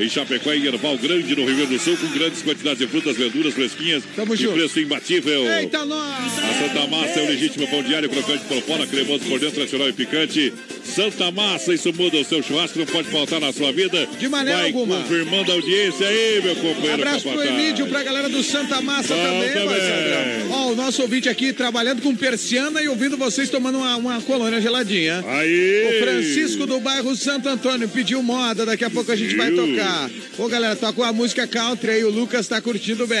Em Chapecó, em Erval Grande, no Rio Grande do Sul, com grandes quantidades de frutas, verduras fresquinhas. Tamo e junto. preço imbatível. Eita, nós! A Santa Massa é o legítimo pão diário, crocante por fora, cremoso por dentro, tradicional e picante. Santa Massa, isso muda o seu churrasco, não pode faltar na sua vida. De maneira Vai alguma. confirmando a audiência aí, meu companheiro. Abraço pro capataz. Emílio, pra galera do Santa Massa Bom também, também. Ó, o nosso ouvinte aqui trabalhando com persiana e ouvindo vocês tomando uma, uma colônia geladinha. Aí! O Francisco do bairro Santo Antônio pediu moda, daqui a pouco a gente vai tocar. Ô, galera, toca a música country aí, o Lucas tá curtindo o BR.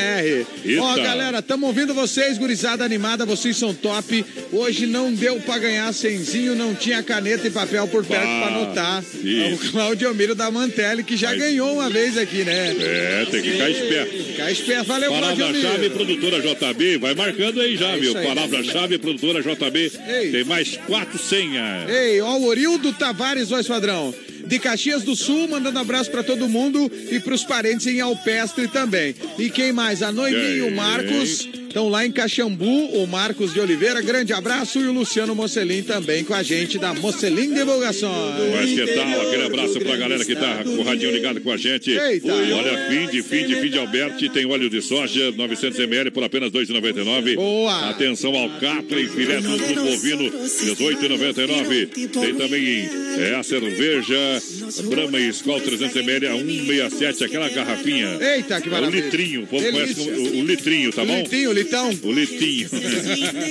Eita. Ó, galera, tamo ouvindo vocês, gurizada animada, vocês são top. Hoje não deu pra ganhar cenzinho, não tinha caneta e papel por perto Bah, pra anotar. É o Claudio Almiro da Mantelli, que já Mas- ganhou uma vez aqui, né? É, tem que ficar esperto. Ficar esperto, valeu, Palavra-chave, produtora JB. Vai marcando aí já, É viu? isso. Palavra-chave, produtora JB. Ei. Tem mais quatro senhas. Ei, ó, o Orildo Tavares, voz padrão. De Caxias do Sul, mandando abraço pra todo mundo e pros parentes em Alpestre também. E quem mais? A Noivinha o Quem? Marcos estão lá em Caxambu, o Marcos de Oliveira. Grande abraço e o Luciano Mocelin também com a gente da Mocelin Divulgações. Mas que tal? Aquele abraço pra galera que tá com o radinho ligado com a gente. Eita. Olha, fim de fim de fim de Alberti tem óleo de soja 900 ml por apenas R$ 2,99. Boa. Atenção ao catra e filé tudo bovino 18,99. Tem também é, a cerveja Brahma e Skol 300 ml a 1,67 aquela garrafinha. Eita, que É o maravilha. litrinho, o povo conhece Delícia. como o, o litrinho, tá bom? Litinho, o Litão. O litinho.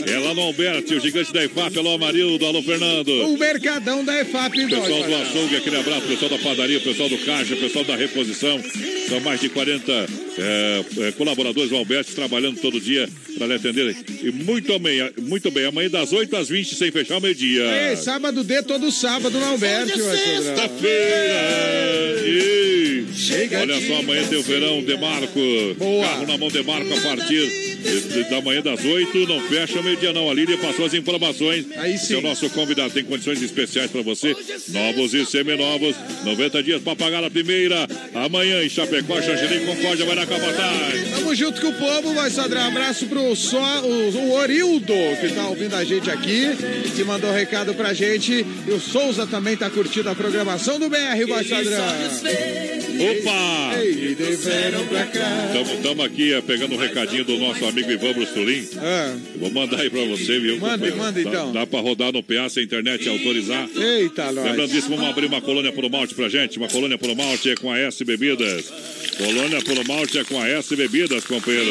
é lá no Alberti, o gigante da IFAP. Alô, Amarildo, alô, Fernando. O Mercadão da EFAP, Pessoal do açougue, aquele abraço, pessoal da padaria, pessoal do caixa, pessoal da reposição. São mais de 40 é, é, colaboradores do Alberto trabalhando todo dia para lhe atender. E muito bem, muito bem. Amanhã das 8 às 20, sem fechar o meio-dia. Ei, sábado D, todo sábado no padrão. Sexta-feira! E- Chega Olha de- só, amanhã tem o verão, Demarco. Boa. Carro na mão, Demarco, a partir de- da manhã das 8. Não fecha o meio-dia, não. A Lília passou as informações. Aí é o sim. nosso convidado. Tem condições especiais para você. Novos e seminovos. 90 dias para pagar a primeira. Amanhã em Chapecó, Xanxerê, Concórdia, vai na Capataz. Tamo junto com o povo, vai Sadrão. Abraço pro só, o, o Orildo, que tá ouvindo a gente aqui, que mandou um recado pra gente. E o Souza também tá curtindo a programação do BR, vai Sadrão. Opa! Ei, cá. Estamos aqui é, pegando um recadinho do nosso amigo Ivan Brustulim. Ah, Vou mandar aí pra você, viu? Manda, manda, Dá- então. Dá, pra rodar no PA se a internet autorizar. eita, nós. Lembrando disso, vamos abrir uma colônia pro malte pra gente. Uma colônia pro malte com a S Bebidas. Colônia pro malte é com a S Bebidas, companheiro.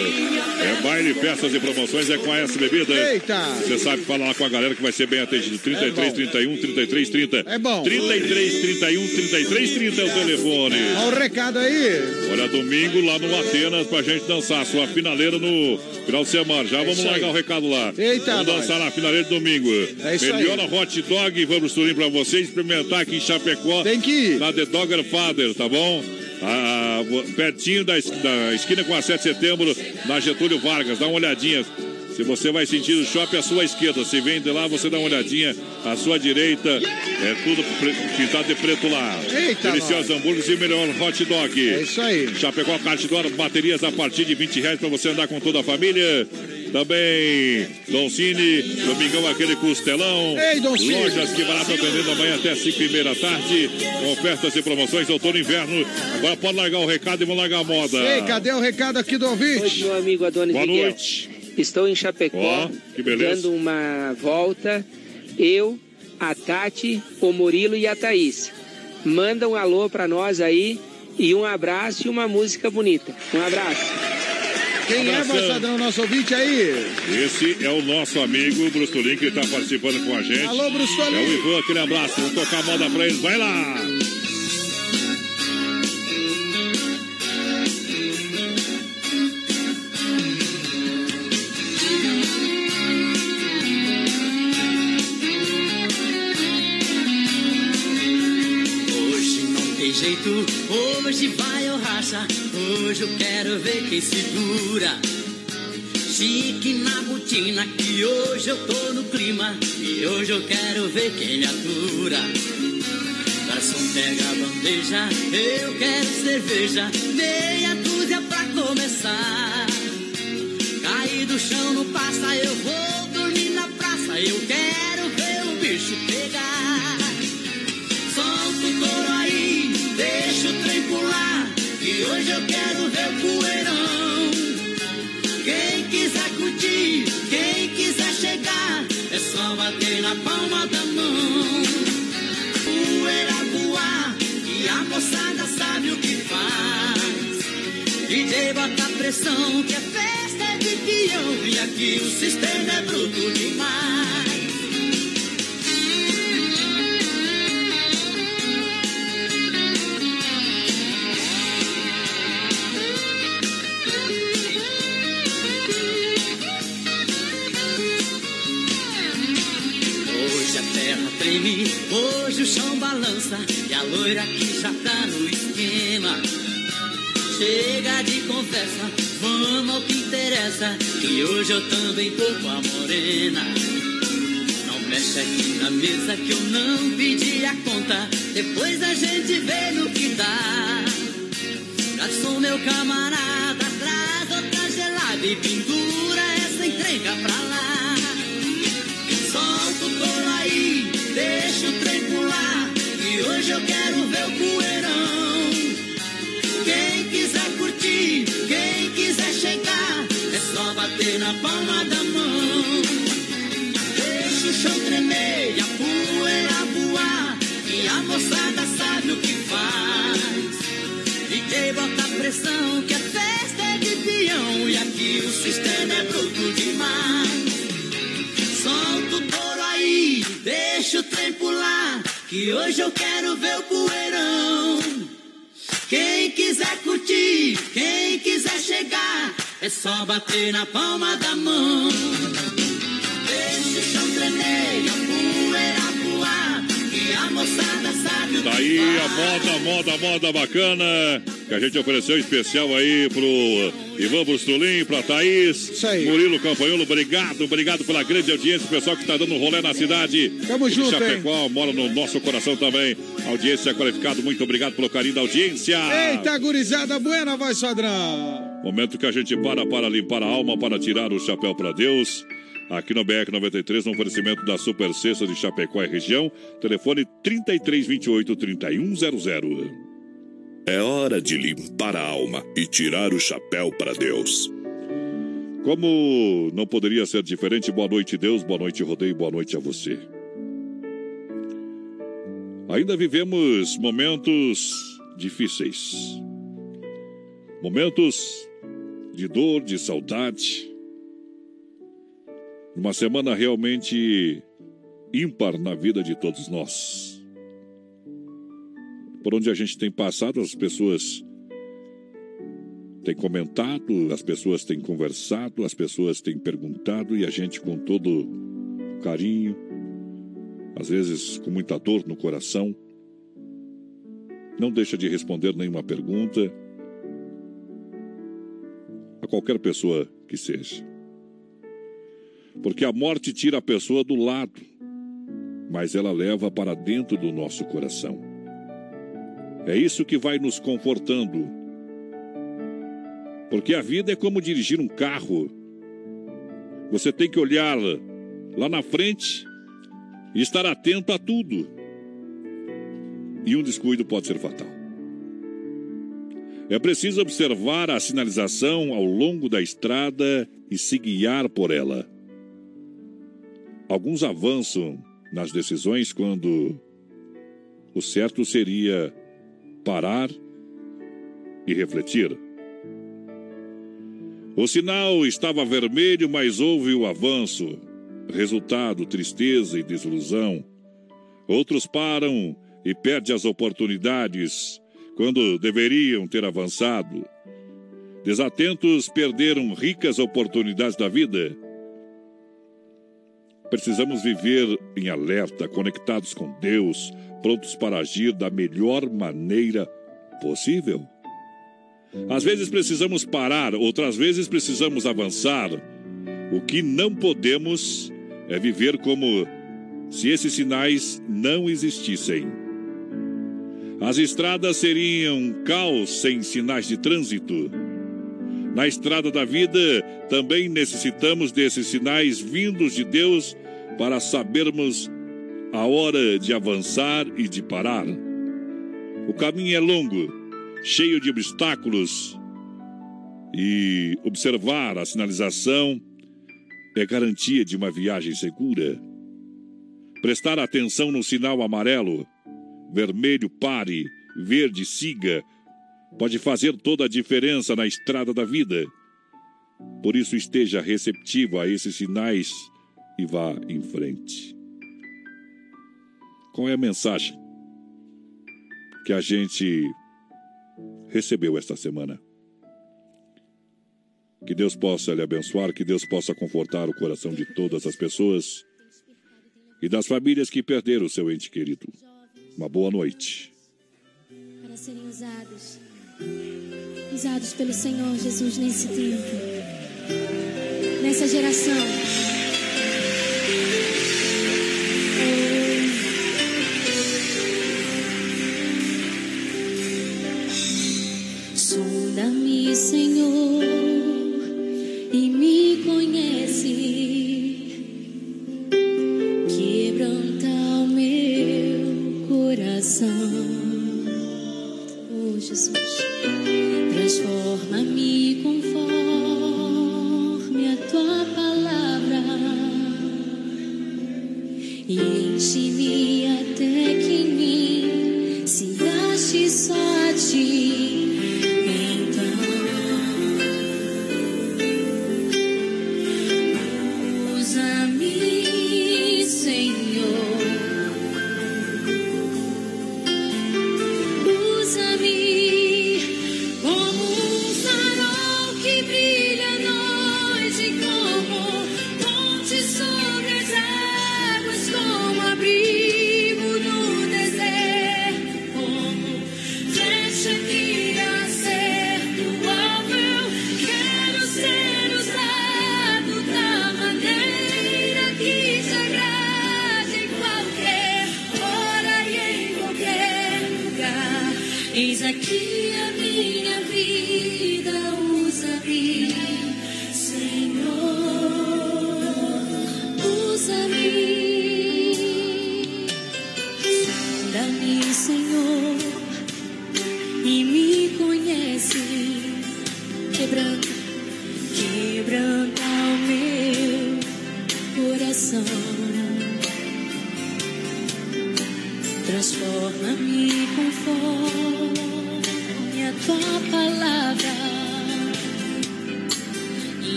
É baile, festas e promoções é com a S Bebidas. Eita. Você sabe falar lá com a galera que vai ser bem atendido. 33, É bom. 31, 33, 30. É bom. 33, 31, 33, 30 é o telefone. Olha o recado aí. Olha, domingo lá no Atenas pra gente dançar. Sua finaleira no final de semana. Já vamos É largar o recado lá. Eita, Vamos nós. dançar na finaleira de domingo. É isso Melhora aí. hot dog, vamos turim pra você experimentar aqui em Chapecó. Tem que ir. Na The Dogger Father, tá bom? Ah, pertinho da, da esquina com a 7 de setembro, na Getúlio Vargas. Dá uma olhadinha. Se você vai sentir o shopping à sua esquerda, se vem de lá, você dá uma olhadinha à sua direita. É tudo pintado de preto lá. Eita, Deliciosos hambúrgueres e melhor hot dog. É isso aí. Chapecó Cartidor, baterias a partir de 20 reais para você andar com toda a família. Também Don Cine, domingão aquele costelão. Ei, Don Cine. Lojas que barato atendendo amanhã até 5 e meia da tarde. Com ofertas e promoções outono e inverno. Agora pode largar o recado e vamos largar a moda. Ei, cadê o recado aqui do ouvinte? Oi, meu amigo Adonis Boa Miguel. noite. Estou em Chapecó, beleza. dando uma volta. Eu, a Tati, o Murilo e a Thaís. Manda um alô pra nós aí e um abraço e uma música bonita. Um abraço. Quem é. Moçadão, nosso ouvinte aí? Esse é o nosso amigo Brustolin que está participando com a gente. Alô, Brustolin. É o Ivan, aquele abraço. Vamos tocar a moda pra eles. Vai lá! Hoje vai ou racha. Hoje eu quero ver quem segura. Chique na botina, que hoje eu tô no clima. E hoje eu quero ver quem me atura. Garçom pega a bandeja, eu quero cerveja. Meia dúzia pra começar. Cair do chão não passa, eu vou dormir na praça. Eu quero ver o bicho pegar. Bota pressão, que a festa é de peão. E aqui o sistema é bruto demais. Hoje o chão balança e a loira que já tá no esquema. Chega de conversa, vamos ao que interessa. Que hoje eu também com a morena. Não mexe aqui na mesa que eu não pedi a conta. Depois a gente vê no que dá. Garçom, meu camarada, traz outra gelada e pendura na palma da mão. Deixa o chão tremer e a poeira voar. E a moçada sabe o que faz. DJ bota pressão, que a festa é de peão. E aqui o sistema é bruto demais. Solta o touro aí, deixa o trem pular. Que hoje eu quero ver o poeirão. Quem quiser curtir, quem quiser chegar, é só bater na palma da mão. Deixa o chão tremer e a poeira voar. Que a moçada sabe o que Daí a faz. moda, moda, moda bacana que a gente ofereceu especial aí pro Ivan Brustolin, pra Thaís, Murilo Campanholo, obrigado, obrigado pela grande audiência, o pessoal que tá dando rolê na cidade. Tamo de junto, Chapecó, mora no nosso coração também. Audiência qualificada, muito obrigado pelo carinho da audiência. Eita, gurizada, buena, voz padrão. Momento que a gente para para limpar a alma, para tirar o chapéu para Deus. Aqui no BR 93, no oferecimento da Super Sexta de Chapecó e região. Telefone 3328 3100. É hora de limpar a alma e tirar o chapéu para Deus. Como não poderia ser diferente, boa noite, Deus, boa noite, Rodeio, boa noite a você. Ainda vivemos momentos difíceis. Momentos de dor, de saudade. Uma semana realmente ímpar na vida de todos nós. Por onde a gente tem passado, as pessoas têm comentado, as pessoas têm conversado, as pessoas têm perguntado e a gente, com todo carinho, às vezes com muita dor no coração, não deixa de responder nenhuma pergunta qualquer pessoa que seja. Porque a morte tira a pessoa do lado, mas ela leva para dentro do nosso coração. É isso que vai nos confortando. Porque a vida é como dirigir um carro. Você tem que olhar lá na frente e estar atento a tudo. E um descuido pode ser fatal. É preciso observar a sinalização ao longo da estrada e se guiar por ela. Alguns avançam nas decisões quando o certo seria parar e refletir. O sinal estava vermelho, mas houve o avanço. Resultado: tristeza e desilusão. Outros param e perdem as oportunidades quando deveriam ter avançado. Desatentos perderam ricas oportunidades da vida. Precisamos viver em alerta, conectados com Deus, prontos para agir da melhor maneira possível. Às vezes precisamos parar, outras vezes precisamos avançar. O que não podemos é viver como se esses sinais não existissem. As estradas seriam caos sem sinais de trânsito. Na estrada da vida, também necessitamos desses sinais vindos de Deus para sabermos a hora de avançar e de parar. O caminho é longo, cheio de obstáculos, e observar a sinalização é garantia de uma viagem segura. Prestar atenção no sinal amarelo, vermelho pare, verde siga, pode fazer toda a diferença na estrada da vida. Por isso esteja receptivo a esses sinais e vá em frente. Qual é a mensagem que a gente recebeu esta semana? Que Deus possa lhe abençoar, que Deus possa confortar o coração de todas as pessoas e das famílias que perderam o seu ente querido. Uma boa noite. Para serem usados, usados pelo Senhor Jesus nesse tempo, nessa geração. Sonda-me, Senhor, e me conhece. Coração. Oh, Jesus, transforma-me conforme a tua palavra e enche-me até que em mim se só a ti.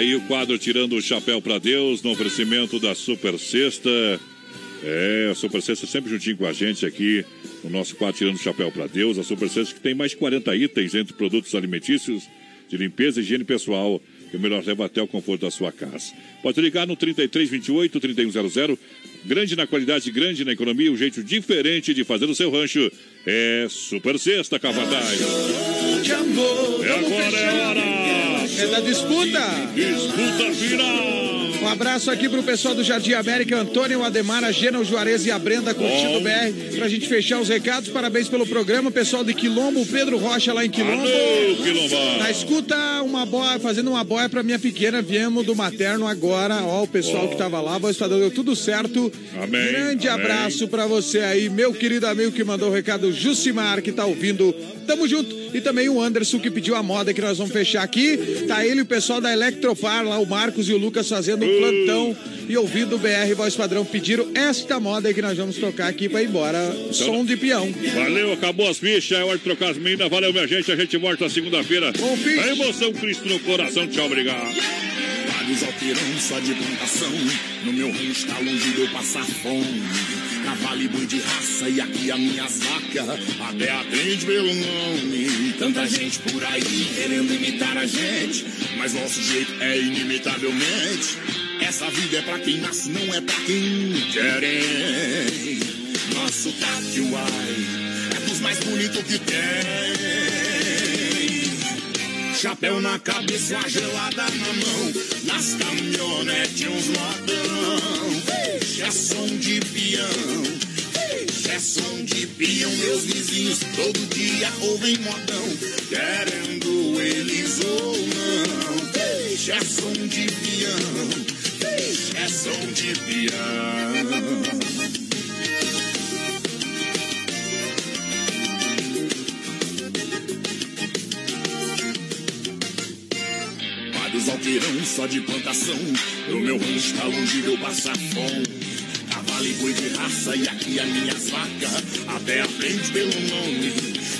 Aí o quadro Tirando o Chapéu para Deus, no oferecimento da Super Sexta. É, a Super Sexta sempre juntinho com a gente aqui no nosso quadro Tirando o Chapéu para Deus, a Super Sexta que tem mais de 40 itens entre produtos alimentícios de limpeza e higiene pessoal, que o melhor leva até o conforto da sua casa. Pode ligar no 3328 3100, grande na qualidade, grande na economia, um jeito diferente de fazer o seu rancho. É Super Sexta, Cavadai. É agora, é hora! É da disputa! Disputa final! Um abraço aqui pro pessoal do Jardim América, Antônio, Ademar, a Gena, o Juarez e a Brenda curtindo o BR. Pra gente fechar os recados, parabéns pelo programa. Pessoal de Quilombo, Pedro Rocha lá em Quilombo. Alô. Na escuta, uma boia, fazendo uma boia pra minha pequena. Viemos do materno agora. Ó, o pessoal oh. que tava lá, voz deu tudo certo. Amém. Grande Amém. abraço pra você aí, meu querido amigo que mandou o recado, Jucimar, que tá ouvindo. Tamo junto. E também o Anderson que pediu a moda que nós vamos fechar aqui. Tá ele e o pessoal da Electropar lá, o Marcos e o Lucas fazendo um plantão e ouvindo o BR Voz Padrão pediram esta moda aí que nós vamos tocar aqui pra ir embora. Então, Som de peão. Valeu, acabou as fichas, é hora de trocar as meninas. Valeu, minha gente. A gente volta segunda-feira. A emoção Cristo no coração. Tchau, obrigado. Vários alterão só de plantação. No meu rancho tá longe de eu passar fome. Cavalo e boi de raça e aqui as minhas vacas até atende pelo nome. Tanta gente por aí querendo imitar a gente, mas nosso jeito é inimitavelmente. Essa vida é pra quem nasce, não é pra quem quer. Nosso Tatuai é dos mais bonitos que tem. Chapéu na cabeça, uma gelada na mão. Nas caminhonetes, uns modão. É som de peão. É som de peão. Meus vizinhos todo dia ouvem modão. Querendo eles ou não. É som de peão. É som de peão. Alqueirão só de plantação. No meu rancho tá longe de eu passar fome. Cavalo e boi de raça e aqui as minhas vacas. Até aprende pelo nome.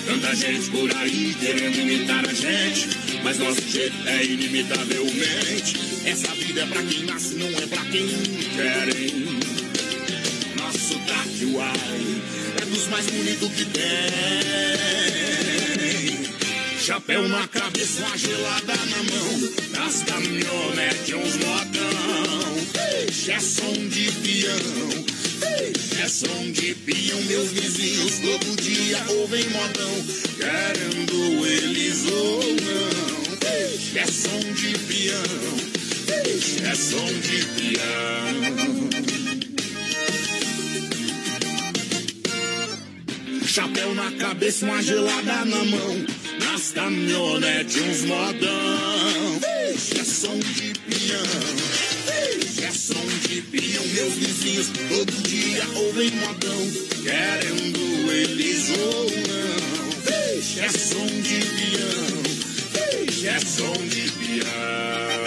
Tanta gente por aí querendo imitar a gente. Mas nosso jeito é inimitavelmente. Essa vida é pra quem nasce, não é pra quem quer. Nosso Taquiuai é dos mais bonitos que tem. Chapéu na cabeça, uma gelada na mão. Nas caminhonetes, uns modão. É som de peão. É som de peão. Meus vizinhos todo dia ouvem modão. Querendo eles ou não. É som de peão. É som de peão. Chapéu na cabeça, uma gelada na mão. Nas caminhonetes modão. É som de peão. É som de peão. Meus vizinhos todo dia ouvem modão. Querendo eles ou não. É som de peão. É som de peão.